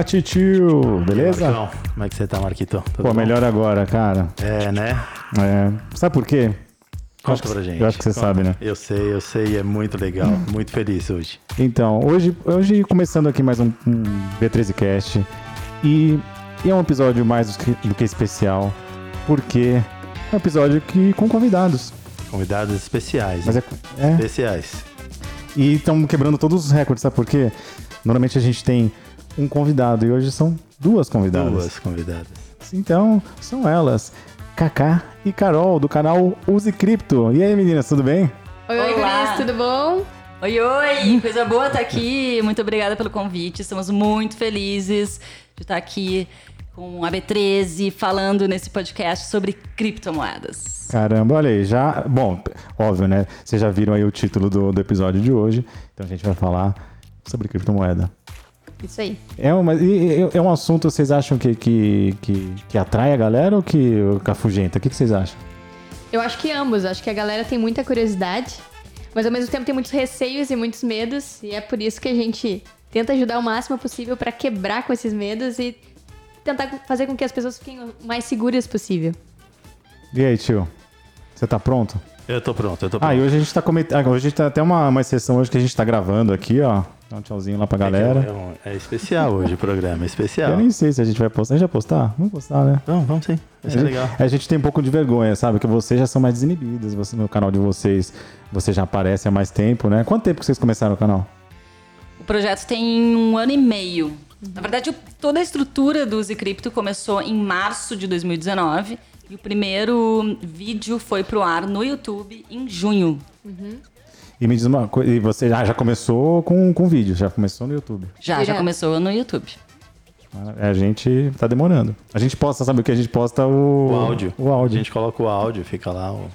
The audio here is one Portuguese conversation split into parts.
Fala, titio! Beleza? Marcão, como é que você tá, Marquito? Tudo Pô, bom? melhor agora, cara. É, né? É, Sabe por quê? Conta pra gente. eu acho que você Conta. sabe, né? Eu sei, eu sei, é muito legal. Muito feliz hoje. Então, hoje, hoje começando aqui mais um, um B13Cast. E, e é um episódio mais do que, do que especial, porque é um episódio que, com convidados. Convidados especiais. Mas hein? é, é, Especiais. E estão quebrando todos os recordes, sabe por quê? Normalmente a gente tem um convidado e hoje são duas convidadas. Duas convidadas. Então, são elas, Kaká e Carol, do canal Use Cripto. E aí, meninas, tudo bem? Oi, oi. Cris, tudo bom? Oi, oi! Coisa boa estar aqui. Muito obrigada pelo convite. Estamos muito felizes de estar aqui com a B13 falando nesse podcast sobre criptomoedas. Caramba, olha aí, já. Bom, óbvio, né? Vocês já viram aí o título do, do episódio de hoje. Então a gente vai falar sobre criptomoeda. Isso aí. É, uma, e- e- é um assunto, vocês acham que, que, que, que atrai a galera ou que, que afugenta? O que, que vocês acham? Eu acho que ambos. Acho que a galera tem muita curiosidade, mas ao mesmo tempo tem muitos receios e muitos medos. E é por isso que a gente tenta ajudar o máximo possível pra quebrar com esses medos e tentar fazer com que as pessoas fiquem o mais seguras possível. E aí, tio? Você tá pronto? Eu tô pronto, eu tô pronto. Ah, e hoje a gente tá comentando. Hoje a gente tem até uma, uma exceção hoje que a gente tá gravando aqui, ó. Dá um tchauzinho lá pra galera. É, um- é especial hoje o programa, é especial. Eu nem sei se a gente vai postar. A gente vai postar? Vamos postar, né? Vamos, vamos sim. Vai ser legal. A gente tem um pouco de vergonha, sabe? Que vocês já são mais desinibidas. Você, no canal de vocês, você já aparece há mais tempo, né? Quanto tempo que vocês começaram o canal? O projeto tem um ano e meio. Na verdade, toda a estrutura do Use Cripto começou em março de 2019 e o primeiro vídeo foi pro ar no YouTube em junho. E me diz uma coisa, e você já, já começou com, com vídeo, já começou no YouTube. Já, já começou no YouTube. É, A gente tá demorando. A gente posta, sabe o que? A gente posta o, O áudio. O áudio. A gente coloca o áudio, fica lá o,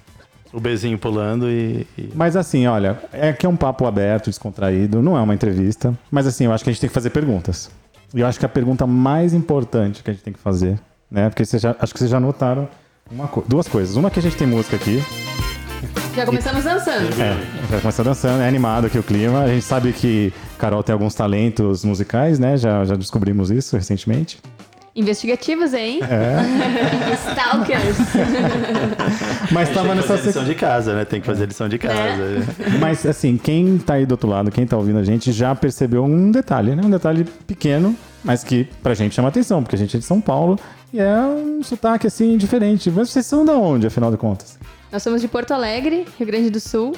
o bezinho pulando e, e- Mas assim, olha, é que é um papo aberto, descontraído, não é uma entrevista. Mas assim, eu acho que a gente tem que fazer perguntas. E eu acho que a pergunta mais importante que a gente tem que fazer, né? Porque já, acho que vocês já notaram uma co- duas coisas. Uma que a gente tem música aqui, Já começamos dançando. é, já começou dançando, é animado aqui o clima. A gente sabe que Carol tem alguns talentos musicais, né? Já, já descobrimos isso recentemente. Investigativos, hein? É. Stalkers. Mas Tem tava que nessa fazer lição de casa, né? Tem que fazer lição de casa. Mas assim, quem tá aí do outro lado, quem tá ouvindo a gente, já percebeu um detalhe, né? Um detalhe pequeno, mas que pra gente chama atenção, porque a gente é de São Paulo e é um sotaque assim diferente. Mas vocês são da onde, afinal de contas? Nós somos de Porto Alegre, Rio Grande do Sul.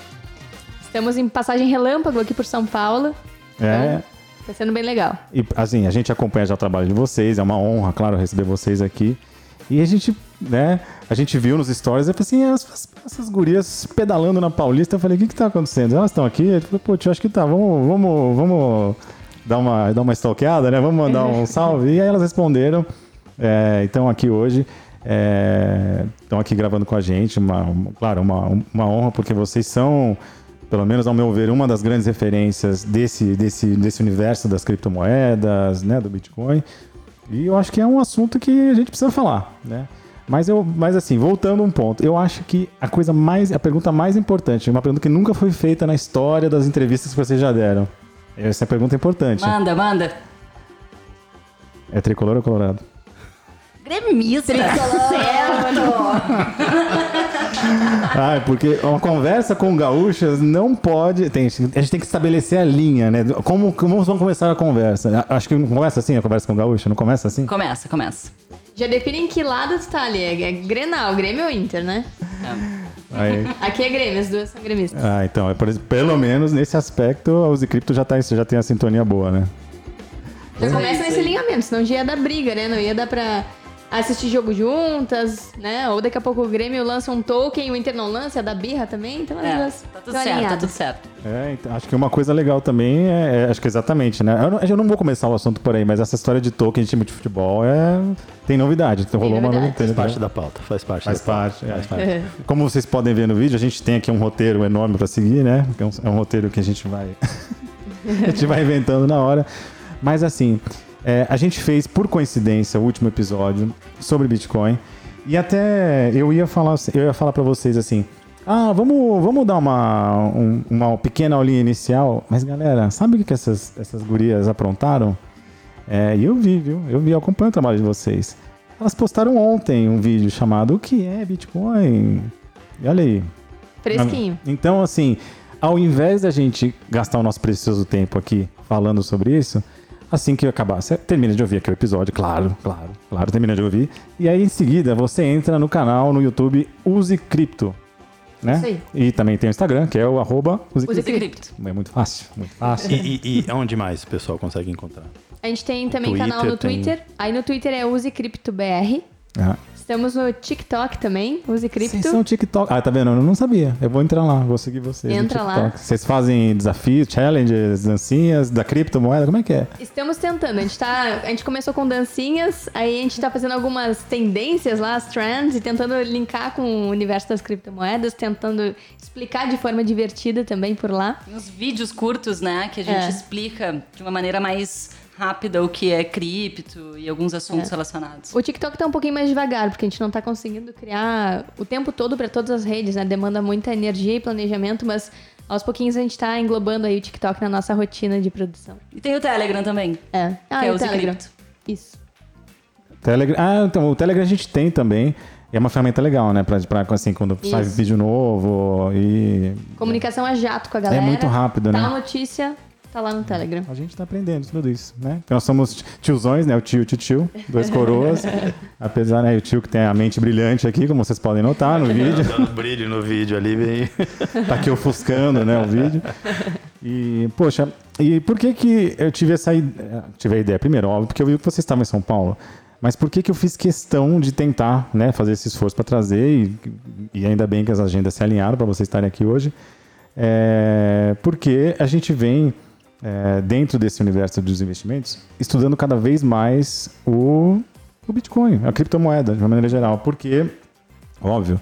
Estamos em passagem relâmpago aqui por São Paulo. É. Tá sendo bem legal. E assim, a gente acompanha já o trabalho de vocês, é uma honra, claro, receber vocês aqui. E a gente, né, a gente viu nos stories, eu falei assim, essas, essas gurias pedalando na Paulista, eu falei, o que que tá acontecendo? Elas estão aqui? Eu falei, pô, tio, acho que tá, vamos, vamos, vamos dar uma, dar uma stalkeada, né? Vamos mandar um salve. E aí elas responderam, é, então aqui hoje, estão aqui gravando com a gente, uma, uma- claro, uma, uma honra, porque vocês são, pelo menos ao meu ver, uma das grandes referências desse, desse, desse universo das criptomoedas, né, do Bitcoin. E eu acho que é um assunto que a gente precisa falar, né? Mas, eu, mas assim, voltando a um ponto, eu acho que a coisa mais, a pergunta mais importante, uma pergunta que nunca foi feita na história das entrevistas que vocês já deram. Essa é a pergunta importante. Manda, manda. É tricolor ou colorado? Gremista. Ah, é porque uma conversa com gaúchas não pode. Tem, a gente tem que estabelecer a linha, né? Como, como vamos começar a conversa? Acho que não começa assim a conversa com gaúcha? Não começa assim? Começa, começa. Já define em que lado tu tá ali. É é Grenal, Grêmio ou Inter, né? Aí, Aqui é Grêmio, as duas são gremistas. ah, então, é por pelo menos nesse aspecto, a Uzi Crypto já, tá, já tem a sintonia boa, né? Já começa nesse alinhamento, senão já ia dar briga, né? Não ia dar pra assistir jogo juntas, né? Ou daqui a pouco o Grêmio lança um token, o Inter não lança, ia dar birra também, então as É, duas tá tudo certo, tá alinhadas. tudo certo. É, então, acho que uma coisa legal também é, é- acho que exatamente, né? Eu não, eu não vou começar o assunto por aí, mas essa história de token de time de futebol é tem novidade. Então, rolou uma novidade. novidade. Faz parte da pauta, faz parte Faz da pauta. parte, é. Faz parte. É. Como vocês podem ver no vídeo, a gente tem aqui um roteiro enorme para seguir, né? É um, é um roteiro que a gente vai a gente vai inventando na hora. Mas assim, é, a gente fez por coincidência o último episódio sobre Bitcoin e até eu ia falar, eu ia falar para vocês assim. Ah, vamos, vamos dar uma, um- uma pequena aulinha inicial. Mas, galera, sabe o que, essas, essas gurias aprontaram? É, e eu vi, viu? Eu vi, eu acompanho o trabalho de vocês. Elas postaram ontem um vídeo chamado O que é Bitcoin? E olha aí. Fresquinho. Então, assim, ao invés da gente gastar o nosso precioso tempo aqui falando sobre isso, assim que acabar, você termina de ouvir aqui o episódio, claro, claro, claro, termina de ouvir. E aí, em seguida, você entra no canal no YouTube Use Cripto. Né? Aí. E também tem o Instagram, que é o arroba Use Use Cripto. Cripto. É muito fácil, muito fácil. E, e, e onde mais o pessoal consegue encontrar? A gente tem também Twitter canal no tem- Twitter. Aí no Twitter é Use Cripto BR. Ah. Estamos no TikTok também, Use Cripto. Vocês são TikTok. Ah, tá vendo? Eu não sabia. Eu vou entrar lá, vou seguir vocês. no Entra lá. Vocês fazem desafios, challenges, dancinhas da criptomoeda? Como é que é? Estamos tentando. A gente, tá, a gente começou com dancinhas, aí a gente tá fazendo algumas tendências lá, as trends, e tentando linkar com o universo das criptomoedas, tentando explicar de forma divertida também por lá. Tem uns vídeos curtos, né? Que a gente É. explica de uma maneira mais rápida o que é cripto e alguns assuntos É. relacionados. O TikTok tá um pouquinho mais devagar, porque a gente não tá conseguindo criar o tempo todo para todas as redes, né? Demanda muita energia e planejamento, mas aos pouquinhos a gente tá englobando aí o TikTok na nossa rotina de produção. E tem o Telegram também. É. Ah, que é o Telegram. Cripto. Isso. Telegram. Ah, então, o Telegram a gente tem também. É uma ferramenta legal, né? Pra, pra assim, quando sai Isso. vídeo novo e. Comunicação a jato com a galera. É muito rápido, né? a notícia, tá lá no Telegram. A gente tá aprendendo tudo isso, né? Porque nós somos tiozões, né? O tio e o tio, dois coroas. Apesar, né? O tio que tem a mente brilhante aqui, como vocês podem notar no vídeo. Dando brilho no vídeo ali, bem. tá aqui ofuscando, né, o vídeo. E, poxa, e por que que eu tive essa ideia, tive a ideia? Primeiro, óbvio, porque eu vi que vocês estavam em São Paulo, mas por que que eu fiz questão de tentar, né, fazer esse esforço para trazer e, e ainda bem que as agendas se alinharam para vocês estarem aqui hoje, é, porque a gente vem é, dentro desse universo dos investimentos estudando cada vez mais o, o Bitcoin, a criptomoeda, de uma maneira geral, porque Óbvio.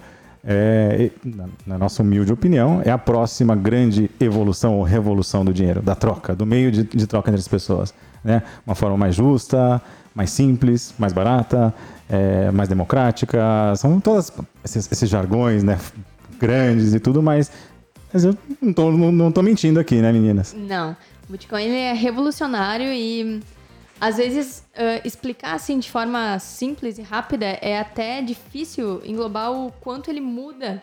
É, na, na nossa humilde opinião, é a próxima grande evolução ou revolução do dinheiro, da troca, do meio de, de troca entre as pessoas. Né? Uma forma mais justa, mais simples, mais barata, é, mais democrática. São todos esses, esses jargões né, grandes e tudo, mas, mas eu não tô, não, não tô mentindo aqui, né, meninas? Não. O Bitcoin é revolucionário e às vezes ah, explicar assim de forma simples e rápida é até difícil englobar o quanto ele muda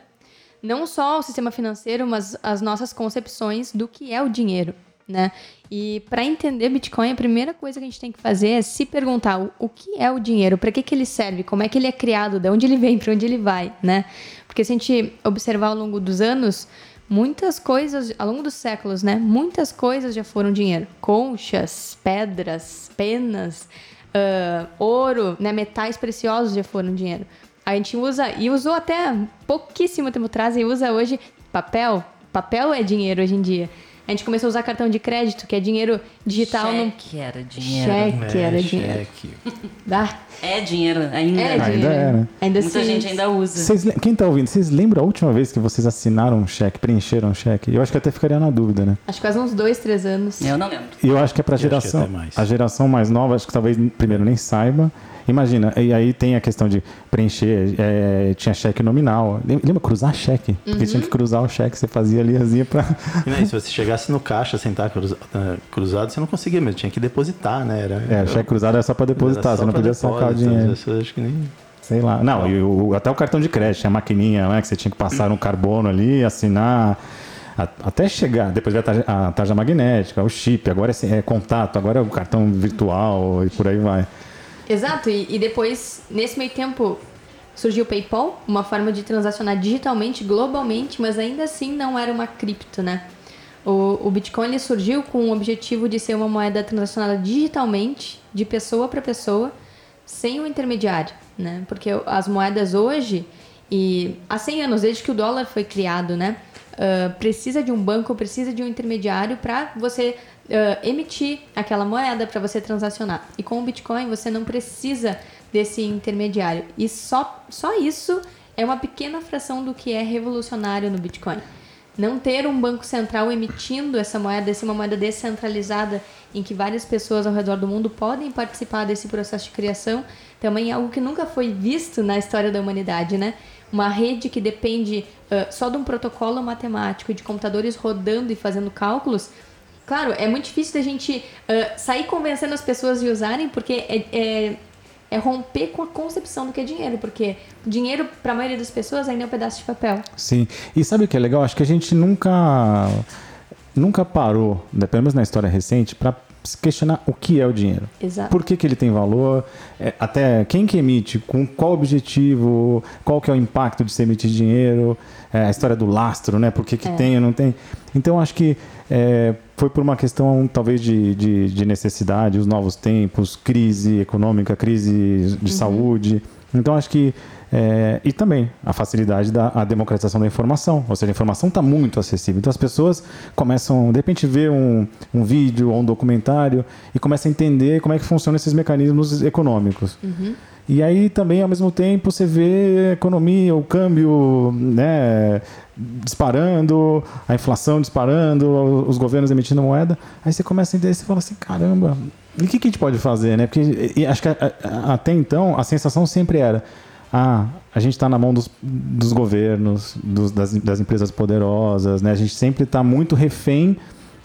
não só o sistema financeiro, mas as nossas concepções do que é o dinheiro, né? E para entender Bitcoin, a primeira coisa que a gente tem que fazer é se perguntar o, o que é o dinheiro, para que, que ele serve, como é que ele é criado, de onde ele vem, para onde ele vai, né? Porque se a gente observar ao longo dos anos, muitas coisas, ao longo dos séculos, né? Muitas coisas já foram dinheiro. Conchas, pedras, penas, ah, ouro, né? Metais preciosos já foram dinheiro. A gente usa, e usou até pouquíssimo tempo atrás, e usa hoje papel. Papel é dinheiro hoje em dia. A gente começou a usar cartão de crédito, que é dinheiro digital no. Cheque era dinheiro. Cheque era É, dinheiro. cheque. Ah, É dinheiro ainda. é Ainda dinheiro. é, né? Ainda Muita se- gente ainda usa. Vocês quem tá ouvindo, vocês lembram a última vez que vocês assinaram um cheque, preencheram um cheque? Eu acho que até ficaria na dúvida, né? Acho que faz uns dois, três anos. Eu não lembro. E eu acho que é pra que geração. A geração mais nova, acho que talvez primeiro nem saiba. Imagina, e aí tem a questão de preencher, é, tinha cheque nominal. Lem- Lembra cruzar cheque? Porque tinha que cruzar o cheque, você fazia ali assim pra. E né, se você chegasse no caixa, sentar cruza- eh, cruzado, você não conseguia mesmo, tinha que depositar, né? Era, É, cheque cruzado era só pra depositar, era você só não podia sacar o dinheiro. eu acho que nem... Sei lá. Não, e o- até o cartão de crédito, a maquininha, né? Que você tinha que passar no carbono ali, assinar. a- Até chegar, depois veio a tarja, a tarja magnética, o chip, agora é, é contato, agora é o cartão virtual e por aí vai. Exato, e, e depois, nesse meio tempo, surgiu o PayPal, uma forma de transacionar digitalmente, globalmente, mas ainda assim não era uma cripto, né? O, o Bitcoin ele surgiu com o objetivo de ser uma moeda transacionada digitalmente, de pessoa para pessoa, sem o intermediário, né? Porque as moedas hoje, e há 100 anos, desde que o dólar foi criado, né? ah, precisa de um banco, precisa de um intermediário para você ah, emitir aquela moeda, para você transacionar. E com o Bitcoin você não precisa desse intermediário. E só, só isso é uma pequena fração do que é revolucionário no Bitcoin. Não ter um banco central emitindo essa moeda, ser uma moeda descentralizada em que várias pessoas ao redor do mundo podem participar desse processo de criação, também é algo que nunca foi visto na história da humanidade, né? Uma rede que depende ah, só de um protocolo matemático de computadores rodando e fazendo cálculos, Claro, é muito difícil da gente ah, sair convencendo as pessoas de usarem, porque é, é, é romper com a concepção do que é dinheiro, porque dinheiro, para a maioria das pessoas, ainda é um pedaço de papel. Sim. E sabe o que é legal? Acho que a gente nunca nunca parou, né, pelo menos na história recente, para questionar o que é o dinheiro. Exato. Por que, que ele tem valor? É, até quem que emite, com qual objetivo, qual que é o impacto de se emitir dinheiro, é, a história do lastro, né? Por que, que É. tem ou não tem. Então, acho que é, foi por uma questão, talvez, de, de, de necessidade, os novos tempos, crise econômica, crise de saúde. Então, acho que... é, e também a facilidade da a democratização da informação. Ou seja, a informação está muito acessível. Então, as pessoas começam, de repente, ver um, um vídeo ou um documentário e começam a entender como é que funcionam esses mecanismos econômicos. E aí também, ao mesmo tempo, você vê a economia, o câmbio né, disparando, a inflação disparando, os governos emitindo moeda. Aí você começa a entender, você fala assim, caramba, e o que, que a gente pode fazer? Né? Porque acho que até então a sensação sempre era, ah, a gente está na mão dos, dos governos, dos- das, das empresas poderosas, né? a gente sempre está muito refém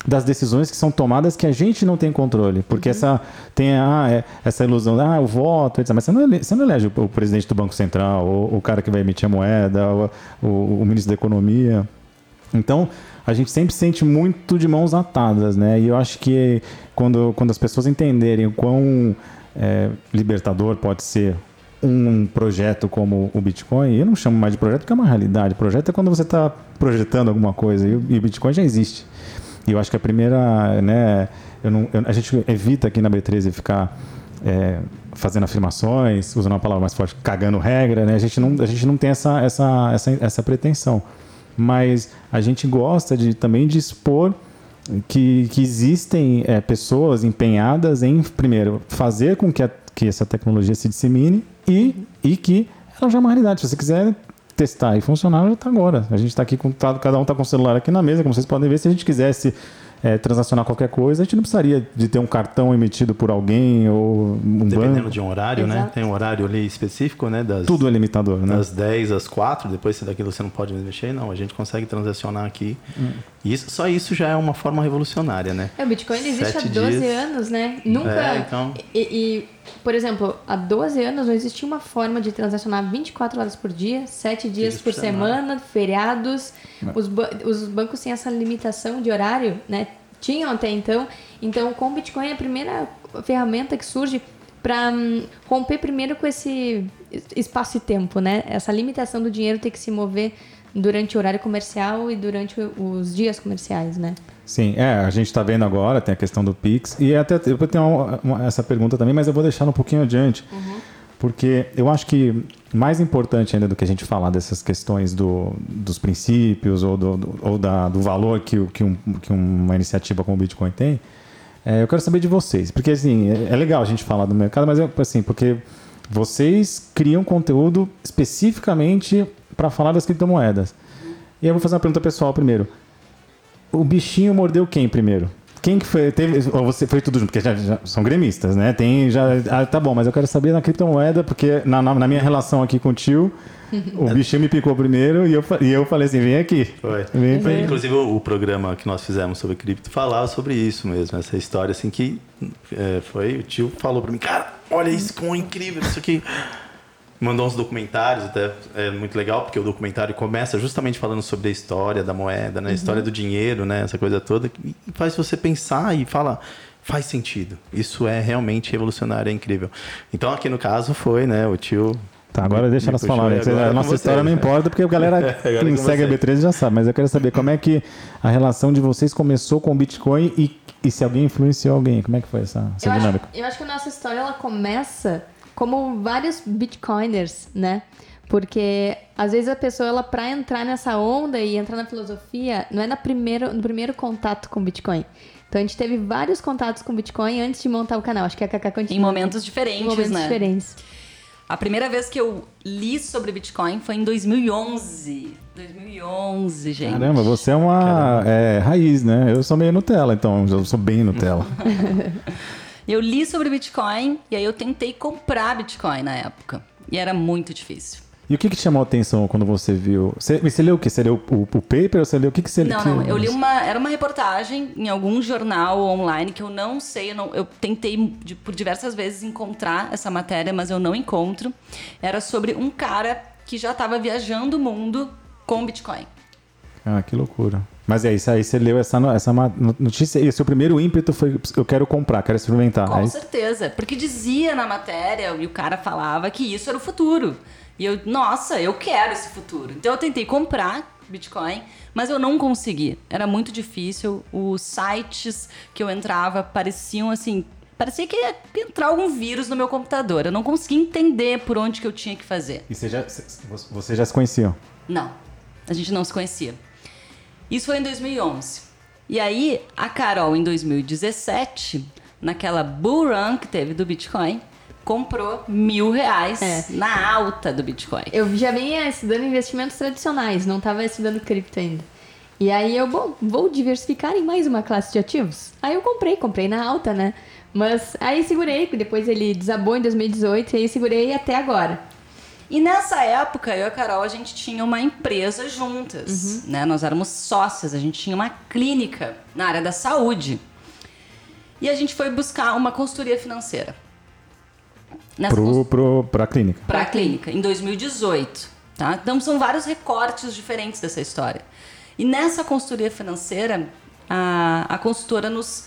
das decisões que são tomadas que a gente não tem controle. Porque essa tem ah, é- essa ilusão, ah, o voto, etc. Mas você não, ele- você não elege o, o presidente do Banco Central, ou o cara que vai emitir a moeda, ou, o, o ministro da Economia. Então, a gente sempre se sente muito de mãos atadas, né? E eu acho que quando, quando as pessoas entenderem o quão é, libertador pode ser um projeto como o Bitcoin, eu não chamo mais de projeto porque é uma realidade. Projeto é quando você está projetando alguma coisa e o, Bitcoin já existe. E eu acho que a primeira, né, eu não, eu- a gente evita aqui na B13 ficar é, fazendo afirmações, usando uma palavra mais forte, cagando regra, né? A gente não, a gente não tem essa, essa, essa, essa pretensão. Mas a gente gosta de também de expor que, que existem é, pessoas empenhadas em, primeiro, fazer com que, a- que essa tecnologia se dissemine e, e que ela já é uma realidade. Se você quiser testar e funcionar, já está agora. A gente está aqui com tá- cada um está com o celular aqui na mesa, como vocês podem ver. Se a gente quisesse é, transacionar qualquer coisa, a gente não precisaria de ter um cartão emitido por alguém ou um Dependendo banco. de um horário, né? Exato. Tem um horário ali específico, né? Das, Tudo é limitador, né? das 10 às 4, depois daquilo você não pode mexer, não. A gente consegue transacionar aqui. Hum. Isso, só isso já é uma forma revolucionária, né? É, o Bitcoin existe há Sete 12 dias. anos, né? Nunca. É, então. e, e, por exemplo, há 12 anos não existia uma forma de transacionar 24 horas por dia, 7 dias por por semana, feriados. Os, ba- os bancos têm essa limitação de horário, né? Tinham até então. Então, com o Bitcoin é a primeira ferramenta que surge para romper primeiro com esse es- espaço e tempo, né? Essa limitação do dinheiro ter que se mover durante o horário comercial e durante os dias comerciais, né? Sim, é, a gente está vendo agora, tem a questão do Pix. E até eu tenho uma- uma- essa pergunta também, mas eu vou deixar um pouquinho adiante. Porque eu acho que mais importante ainda do que a gente falar dessas questões do, dos princípios ou, do, do- ou da, do valor que, que, um- que uma iniciativa como o Bitcoin tem, é, eu quero saber de vocês. Porque assim, é, é legal a gente falar do mercado, mas é assim, porque vocês criam conteúdo especificamente para falar das criptomoedas. E eu vou fazer uma pergunta pessoal primeiro. O bichinho mordeu quem primeiro? Quem que foi? Teve, ou você foi tudo junto? Porque já, já são gremistas, né? Tem já. Ah, tá bom, mas eu quero saber na criptomoeda, porque na, na, na minha relação aqui com o tio, o bichinho me picou primeiro e eu, e eu falei assim: vem aqui. Foi. Vem Foi, inclusive o, o programa que nós fizemos sobre cripto falava sobre isso mesmo, essa história assim que é, foi, o tio falou pra mim, cara, olha isso como é incrível isso aqui. Mandou uns documentários, até é muito legal, porque o documentário começa justamente falando sobre a história da moeda, né? A história do dinheiro, né? Essa coisa toda, e faz você pensar e fala, faz sentido. Isso é realmente revolucionário, é incrível. Então aqui no caso foi, né, o tio Tá, agora deixa elas falarem. A nossa história não importa, porque a galera é com segue a vocês. B13 já sabe. Mas eu quero saber como é que a relação de vocês começou com o Bitcoin e, e se alguém influenciou alguém. Como é que foi essa, essa Eu acho, dinâmica? eu acho que a nossa história ela começa como vários bitcoiners, né? Porque às vezes a pessoa ela para entrar nessa onda e entrar na filosofia, não é na primeiro, no primeiro contato com Bitcoin. Então a gente teve vários contatos com Bitcoin antes de montar o canal. Acho que a Cacá continua. Em momentos diferentes, Em momentos né? diferentes. A primeira vez que eu li sobre Bitcoin foi em 2011. 2011, gente. Caramba, você é uma é, raiz, né? Eu sou meio Nutella, então eu sou bem Nutella. Eu li sobre Bitcoin e aí eu tentei comprar Bitcoin na época. E era muito difícil. E o que, que te chamou a atenção quando você viu? Você, você leu o quê? Você leu o, o, paper ou você leu o que, que você Não, que- não. Eu li uma. Era uma reportagem em algum jornal online que eu não sei. Eu, não- eu tentei de- por diversas vezes encontrar essa matéria, mas eu não encontro. Era sobre um cara que já estava viajando o mundo com Bitcoin. Ah, que loucura. Mas é isso aí, você leu essa, essa ma- notícia e o seu primeiro ímpeto foi: eu quero comprar, quero experimentar. Com é certeza. Porque dizia na matéria, e o cara falava que isso era o futuro. E eu, nossa, eu quero esse futuro. Então eu tentei comprar Bitcoin, mas eu não consegui. Era muito difícil. Os sites que eu entrava pareciam assim. Parecia que ia entrar algum vírus no meu computador. Eu não conseguia entender por onde que eu tinha que fazer. E você já, você já se conheciam? Não, a gente não se conhecia. Isso foi em 2011. E aí, a Carol, em 2017, naquela bull run que teve do Bitcoin, comprou mil reais É. na alta do Bitcoin. Eu já vinha estudando investimentos tradicionais, não estava estudando cripto ainda. E aí eu, bom, vou diversificar em mais uma classe de ativos. Aí eu comprei, comprei na alta, né? Mas aí segurei, depois ele desabou em 2018 e aí segurei até agora. E nessa época, eu e a Carol, a gente tinha uma empresa juntas, né? Nós éramos sócias, a gente tinha uma clínica na área da saúde. E a gente foi buscar uma consultoria financeira. Nessa Pro, pro, pra clínica. para a clínica em 2018, tá? Então são vários recortes diferentes dessa história. E nessa consultoria financeira, a, a consultora nos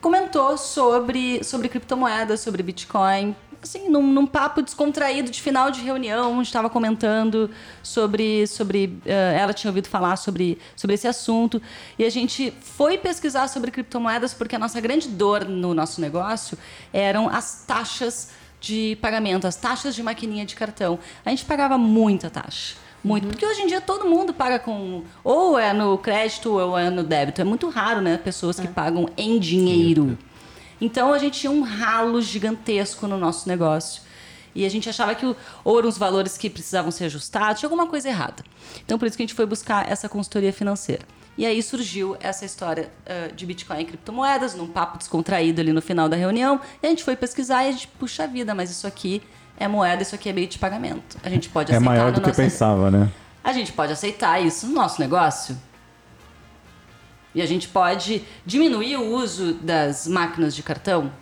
comentou sobre sobre criptomoedas, sobre Bitcoin, assim, num, num papo descontraído de final de reunião, a gente estava comentando sobre sobre eh, ela tinha ouvido falar sobre sobre esse assunto e a gente foi pesquisar sobre criptomoedas porque a nossa grande dor no nosso negócio eram as taxas de pagamento, as taxas de maquininha de cartão. A gente pagava muita taxa. Muito. Porque hoje em dia todo mundo paga com. Ou é no crédito ou é no débito. É muito raro, né? Pessoas que pagam em dinheiro. Então a gente tinha um ralo gigantesco no nosso negócio. E a gente achava que ou eram os valores que precisavam ser ajustados, tinha alguma coisa errada. Então por isso que a gente foi buscar essa consultoria financeira. E aí surgiu essa história ah, de Bitcoin e criptomoedas, num papo descontraído ali no final da reunião. E a gente foi pesquisar e a gente, puxa vida, mas isso aqui é moeda, isso aqui é meio de pagamento. A gente pode É aceitar maior no do que nosso pensava, né? a gente pode aceitar isso no nosso negócio. E a gente pode diminuir o uso das máquinas de cartão,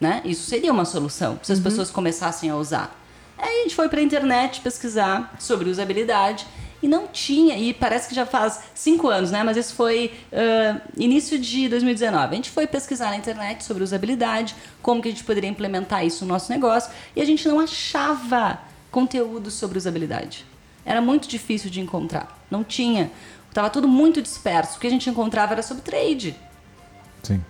né? Isso seria uma solução, se as pessoas começassem a usar. Aí a gente foi para a internet pesquisar sobre usabilidade e não tinha, e parece que já faz cinco anos, né? Mas isso foi ah, início de 2019. A gente foi pesquisar na internet sobre usabilidade, como que a gente poderia implementar isso no nosso negócio, e a gente não achava conteúdo sobre usabilidade. Era muito difícil de encontrar. Não tinha. Tava tudo muito disperso. O que a gente encontrava era sobre trade. Sim.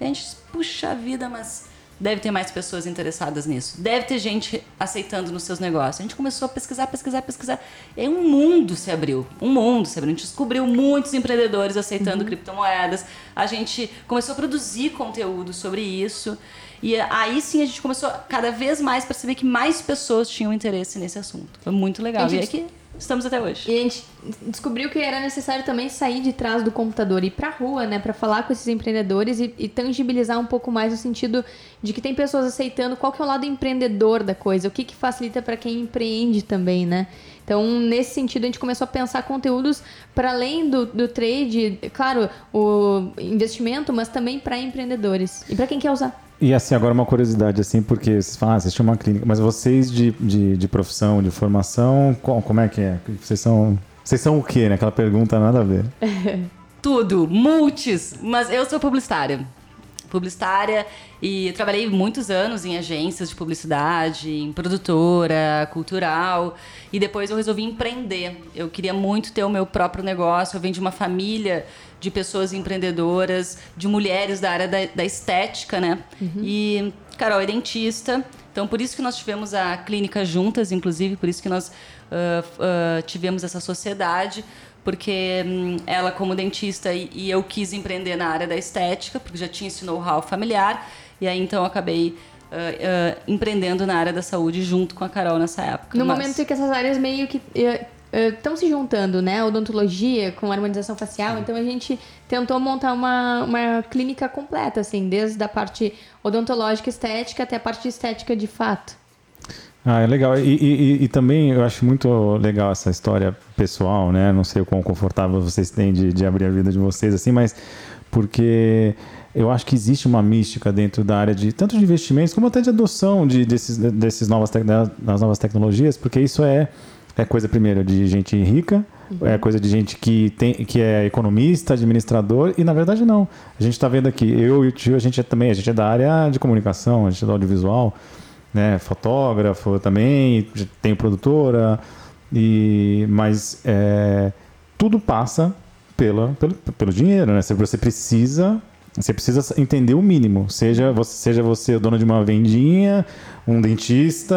E a gente, puxa vida, mas deve ter mais pessoas interessadas nisso. Deve ter gente aceitando nos seus negócios. A gente começou a pesquisar, pesquisar, pesquisar. E aí um mundo se abriu. Um mundo se abriu. A gente descobriu muitos empreendedores aceitando criptomoedas. A gente começou a produzir conteúdo sobre isso. E aí sim a gente começou a cada vez mais perceber que mais pessoas tinham interesse nesse assunto. Foi muito legal. A gente- E é que estamos até hoje. E a gente descobriu que era necessário também sair de trás do computador e ir pra rua, né, Pra falar com esses empreendedores e, e tangibilizar um pouco mais no sentido de que tem pessoas aceitando qual que é o lado empreendedor da coisa, o que que facilita pra quem empreende também, né? Então, nesse sentido, a gente começou a pensar conteúdos para além do, do trade, claro, o investimento, mas também para empreendedores e para quem quer usar. E assim, agora uma curiosidade, assim, porque vocês falam, ah, vocês tinham uma clínica, mas vocês de, de, de profissão, de formação, co- como é que é? Vocês são. Vocês são o quê, né? Aquela pergunta nada a ver. Tudo, multis. Mas eu sou publicitária. Publicitária e trabalhei muitos anos em agências de publicidade, em produtora, cultural. E depois eu resolvi empreender. Eu queria muito ter o meu próprio negócio. Eu venho de uma família de pessoas empreendedoras, de mulheres da área da, da estética, né? E Carol é dentista. Então, por isso que nós tivemos a clínica juntas, inclusive, por isso que nós ah, ah, tivemos essa sociedade porque hum, ela como dentista e, e eu quis empreender na área da estética, porque já tinha esse know-how familiar, e aí então eu acabei ah, ah, empreendendo na área da saúde junto com a Carol nessa época. No Mas- momento em que essas áreas meio que estão se juntando, né? Odontologia com harmonização facial. Então a gente tentou montar uma, uma clínica completa, assim, desde a parte odontológica estética até a parte estética de fato. Ah, é legal. E, e, e, também eu acho muito legal essa história pessoal, né? Não sei o quão confortável vocês têm de, de abrir a vida de vocês assim, mas porque eu acho que existe uma mística dentro da área de tanto de investimentos como até de adoção de, desses, desses novas, das novas tecnologias, porque isso é, é coisa primeiro de gente rica, uhum. é coisa de gente que, tem, que é economista, administrador, e na verdade não. A gente está vendo aqui, eu e o tio, a gente é também, a gente é da área de comunicação, a gente é do audiovisual, né, fotógrafo também, tem produtora, e, mas é, tudo passa pela, pelo, pelo dinheiro, né? Você precisa você precisa entender o mínimo. Seja você, seja você dono de uma vendinha, um dentista,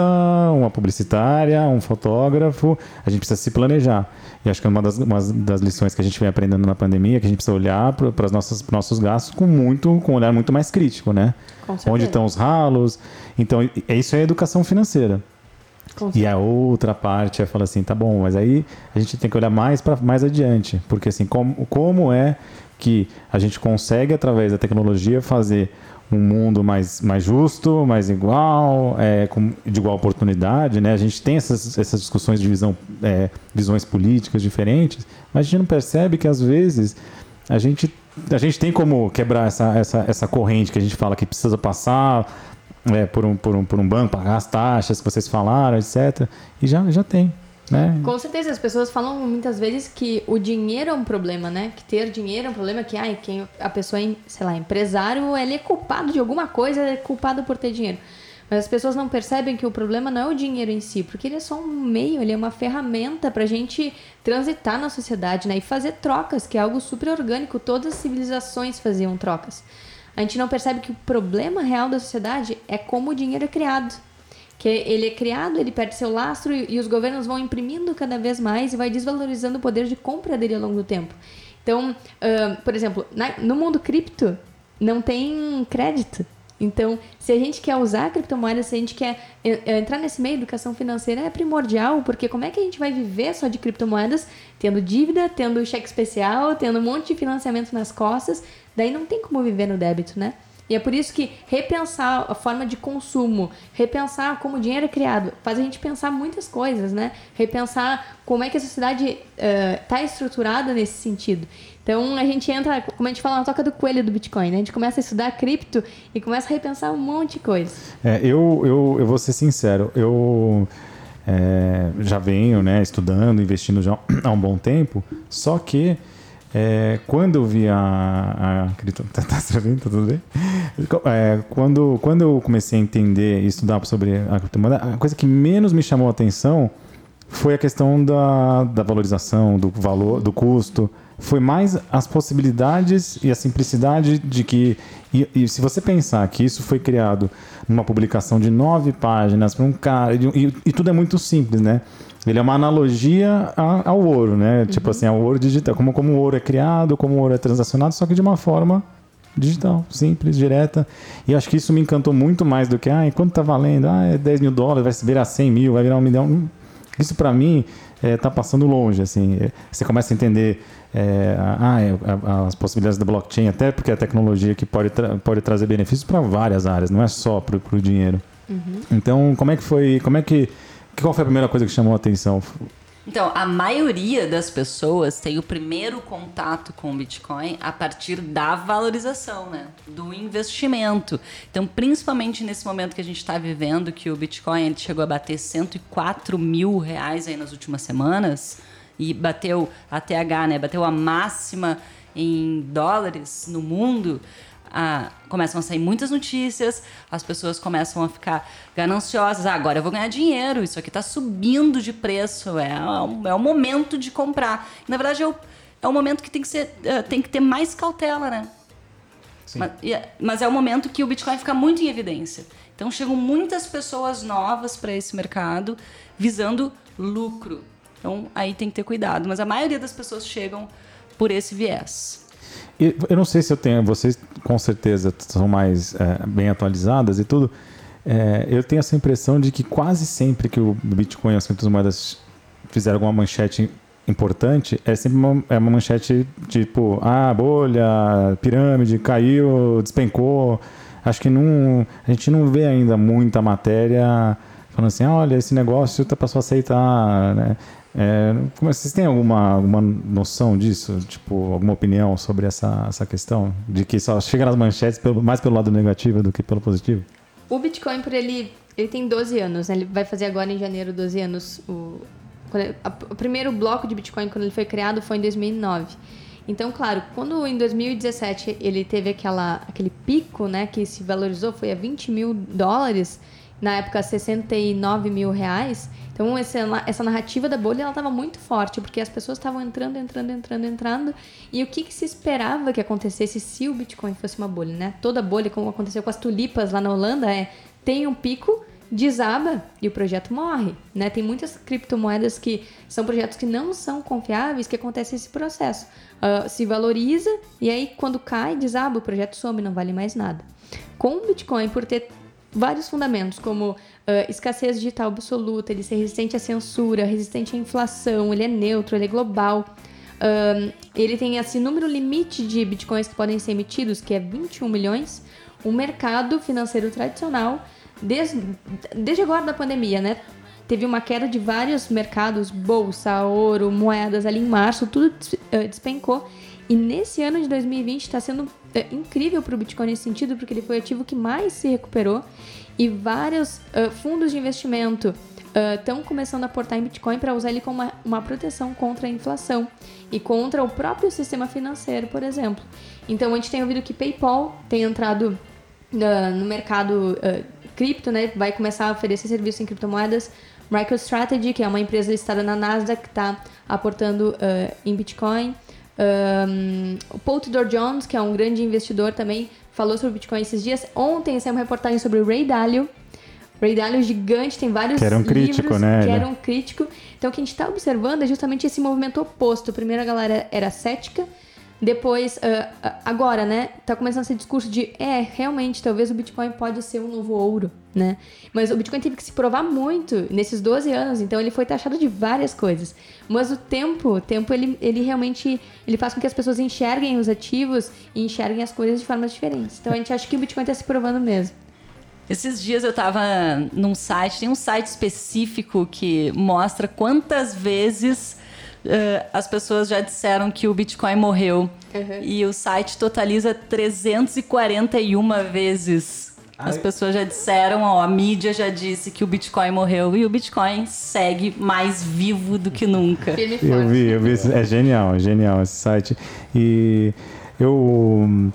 uma publicitária, um fotógrafo. A gente precisa se planejar. E acho que é uma das, uma das lições que a gente vem aprendendo na pandemia, que a gente precisa olhar para os nossos, nossos gastos com muito, com um olhar muito mais crítico, né? Onde estão os ralos. Então, isso é educação financeira. E a outra parte é falar assim, tá bom, mas aí a gente tem que olhar mais para mais adiante, porque assim, como, como é que a gente consegue, através da tecnologia, fazer um mundo mais, mais justo, mais igual, é, com, de igual oportunidade, né? A gente tem essas, essas discussões de visão, é, visões políticas diferentes, mas a gente não percebe que às vezes a gente, a gente tem como quebrar essa, essa, essa corrente que a gente fala que precisa passar é, por, um, por, um, por um banco, pagar as taxas que vocês falaram, etc. E já, já tem. Né? Com certeza, as pessoas falam muitas vezes que o dinheiro é um problema, né? Que ter dinheiro é um problema, que ai, quem, a pessoa, é, sei lá, empresário, ele é culpado de alguma coisa, é culpado por ter dinheiro. Mas as pessoas não percebem que o problema não é o dinheiro em si, porque ele é só um meio, ele é uma ferramenta para a gente transitar na sociedade, né? E fazer trocas, que é algo super orgânico. Todas as civilizações faziam trocas. A gente não percebe que o problema real da sociedade é como o dinheiro é criado ele é criado, ele perde seu lastro e, e, os governos vão imprimindo cada vez mais e vai desvalorizando o poder de compra dele ao longo do tempo. Então, uh, por exemplo, na, no mundo cripto não tem crédito. Então, se a gente quer usar criptomoedas, se a gente quer entrar nesse meio, educação financeira é primordial, porque como é que a gente vai viver só de criptomoedas, tendo dívida, tendo cheque especial, tendo um monte de financiamento nas costas, daí não tem como viver no débito, né? E é por isso que repensar a forma de consumo, repensar como o dinheiro é criado, faz a gente pensar muitas coisas, né? Repensar como é que a sociedade está uh, estruturada nesse sentido. Então a gente entra, como a gente fala na toca do coelho do Bitcoin, né? A gente começa a estudar cripto e começa a repensar um monte de coisa. É, eu, eu, eu vou ser sincero, eu é, já venho né, estudando, investindo já há um bom tempo, só que é, quando eu vi a. a tá, tá, tá tudo bem? É, quando, quando eu comecei a entender e estudar sobre a criptomoeda, a coisa que menos me chamou a atenção foi a questão da, da valorização, do valor, do custo. Foi mais as possibilidades e a simplicidade de que. E, e se você pensar que isso foi criado numa publicação de nove páginas para um cara. E, e, tudo é muito simples, né? Ele é uma analogia ao ouro, né? Uhum. Tipo assim, ao ouro digital. Como, como o ouro é criado, como o ouro é transacionado, só que de uma forma digital, simples, direta. E acho que isso me encantou muito mais do que, ah, quanto tá valendo? Ah, é 10 mil dólares, vai virar 100 mil, vai virar um milhão. Isso para mim é, tá passando longe, assim. É, você começa a entender é, ah, é, as possibilidades da blockchain, até porque é a tecnologia que pode, tra pode trazer benefícios para várias áreas, não é só para o dinheiro. Uhum. Então, como é que foi, como é que qual foi a primeira coisa que chamou a atenção? Então, a maioria das pessoas tem o primeiro contato com o Bitcoin a partir da valorização, né? Do investimento. Então, principalmente nesse momento que a gente está vivendo, que o Bitcoin chegou a bater 104 mil reais aí nas últimas semanas e bateu a TH, né? Bateu a máxima em dólares no mundo a, começam a sair muitas notícias, as pessoas começam a ficar gananciosas. Ah, agora eu vou ganhar dinheiro, isso aqui está subindo de preço, é, é o momento de comprar. Na verdade, é o, é o momento que tem que, ser, uh, tem que ter mais cautela, né? Mas, mas, é o momento que o Bitcoin fica muito em evidência. Então chegam muitas pessoas novas para esse mercado visando lucro. Então aí tem que ter cuidado. Mas a maioria das pessoas chegam por esse viés. Eu não sei se eu tenho, vocês com certeza são mais é, bem atualizadas e tudo. É, eu tenho essa impressão de que quase sempre que o Bitcoin e as criptomoedas fizeram alguma manchete importante, é sempre uma, é uma manchete tipo, ah, bolha, pirâmide, caiu, despencou. Acho que não, a gente não vê ainda muita matéria falando assim, olha, esse negócio tá passou a aceitar, né? É, como, vocês têm alguma, alguma noção disso? Tipo, alguma opinião sobre essa, essa questão? De que só chega nas manchetes pelo, mais pelo lado negativo do que pelo positivo? O Bitcoin, por ele, ele tem 12 anos, né? Ele vai fazer agora em janeiro 12 anos. O, ele, a, o primeiro bloco de Bitcoin, quando ele foi criado, foi em 2009. Então, claro, quando em 2017 ele teve aquela, aquele pico, né, que se valorizou, foi a 20 mil dólares, na época 69 mil reais. Então essa, essa narrativa da bolha ela estava muito forte porque as pessoas estavam entrando, entrando, entrando, entrando. E o que, que, se esperava que acontecesse se o Bitcoin fosse uma bolha, né? Toda bolha, como aconteceu com as tulipas lá na Holanda, é tem um pico, desaba e o projeto morre, né? Tem muitas criptomoedas que são projetos que não são confiáveis que acontece esse processo. Uh, se valoriza e aí quando cai, desaba, o projeto some, não vale mais nada. Com o Bitcoin, por ter vários fundamentos, como uh, escassez digital absoluta, ele ser resistente à censura, resistente à inflação, ele é neutro, ele é global. Ele tem esse número limite de bitcoins que podem ser emitidos, que é 21 milhões. O mercado financeiro tradicional, desde, desde agora da pandemia, né? Teve uma queda de vários mercados, bolsa, ouro, moedas ali em março, tudo despencou. E nesse ano de 2020 está sendo é incrível para o Bitcoin nesse sentido, porque ele foi o ativo que mais se recuperou e vários uh, fundos de investimento estão uh, começando a aportar em Bitcoin para usar ele como uma, uma, proteção contra a inflação e contra o próprio sistema financeiro, por exemplo. Então a gente tem ouvido que PayPal tem entrado uh, no mercado cripto, né? Vai começar a oferecer serviço em criptomoedas. MicroStrategy, que é uma empresa listada na Nasdaq, está aportando em Bitcoin. Um, o Paul Tudor Jones, que é um grande investidor também, falou sobre Bitcoin esses dias. Ontem saiu uma reportagem sobre o Ray Dalio. Ray Dalio gigante, tem vários que era um livros crítico, né? que era um crítico. Então o que a gente está observando é justamente esse movimento oposto. Primeiro a galera era cética, depois, uh, agora, né, tá começando esse discurso de, é, realmente, talvez o Bitcoin pode ser um novo ouro, né? Mas o Bitcoin teve que se provar muito nesses 12 anos, então ele foi taxado de várias coisas. Mas o tempo, o tempo, ele, ele realmente, ele faz com que as pessoas enxerguem os ativos e enxerguem as coisas de formas diferentes. Então a gente acha que o Bitcoin está se provando mesmo. Esses dias eu estava num site, tem um site específico que mostra quantas vezes uh, as pessoas já disseram que o Bitcoin morreu. Uhum. E o site totaliza 341 vezes. As pessoas já disseram, ó, a mídia já disse que o Bitcoin morreu e o Bitcoin segue mais vivo do que nunca. Eu vi, eu vi, é genial, é genial esse site. E eu,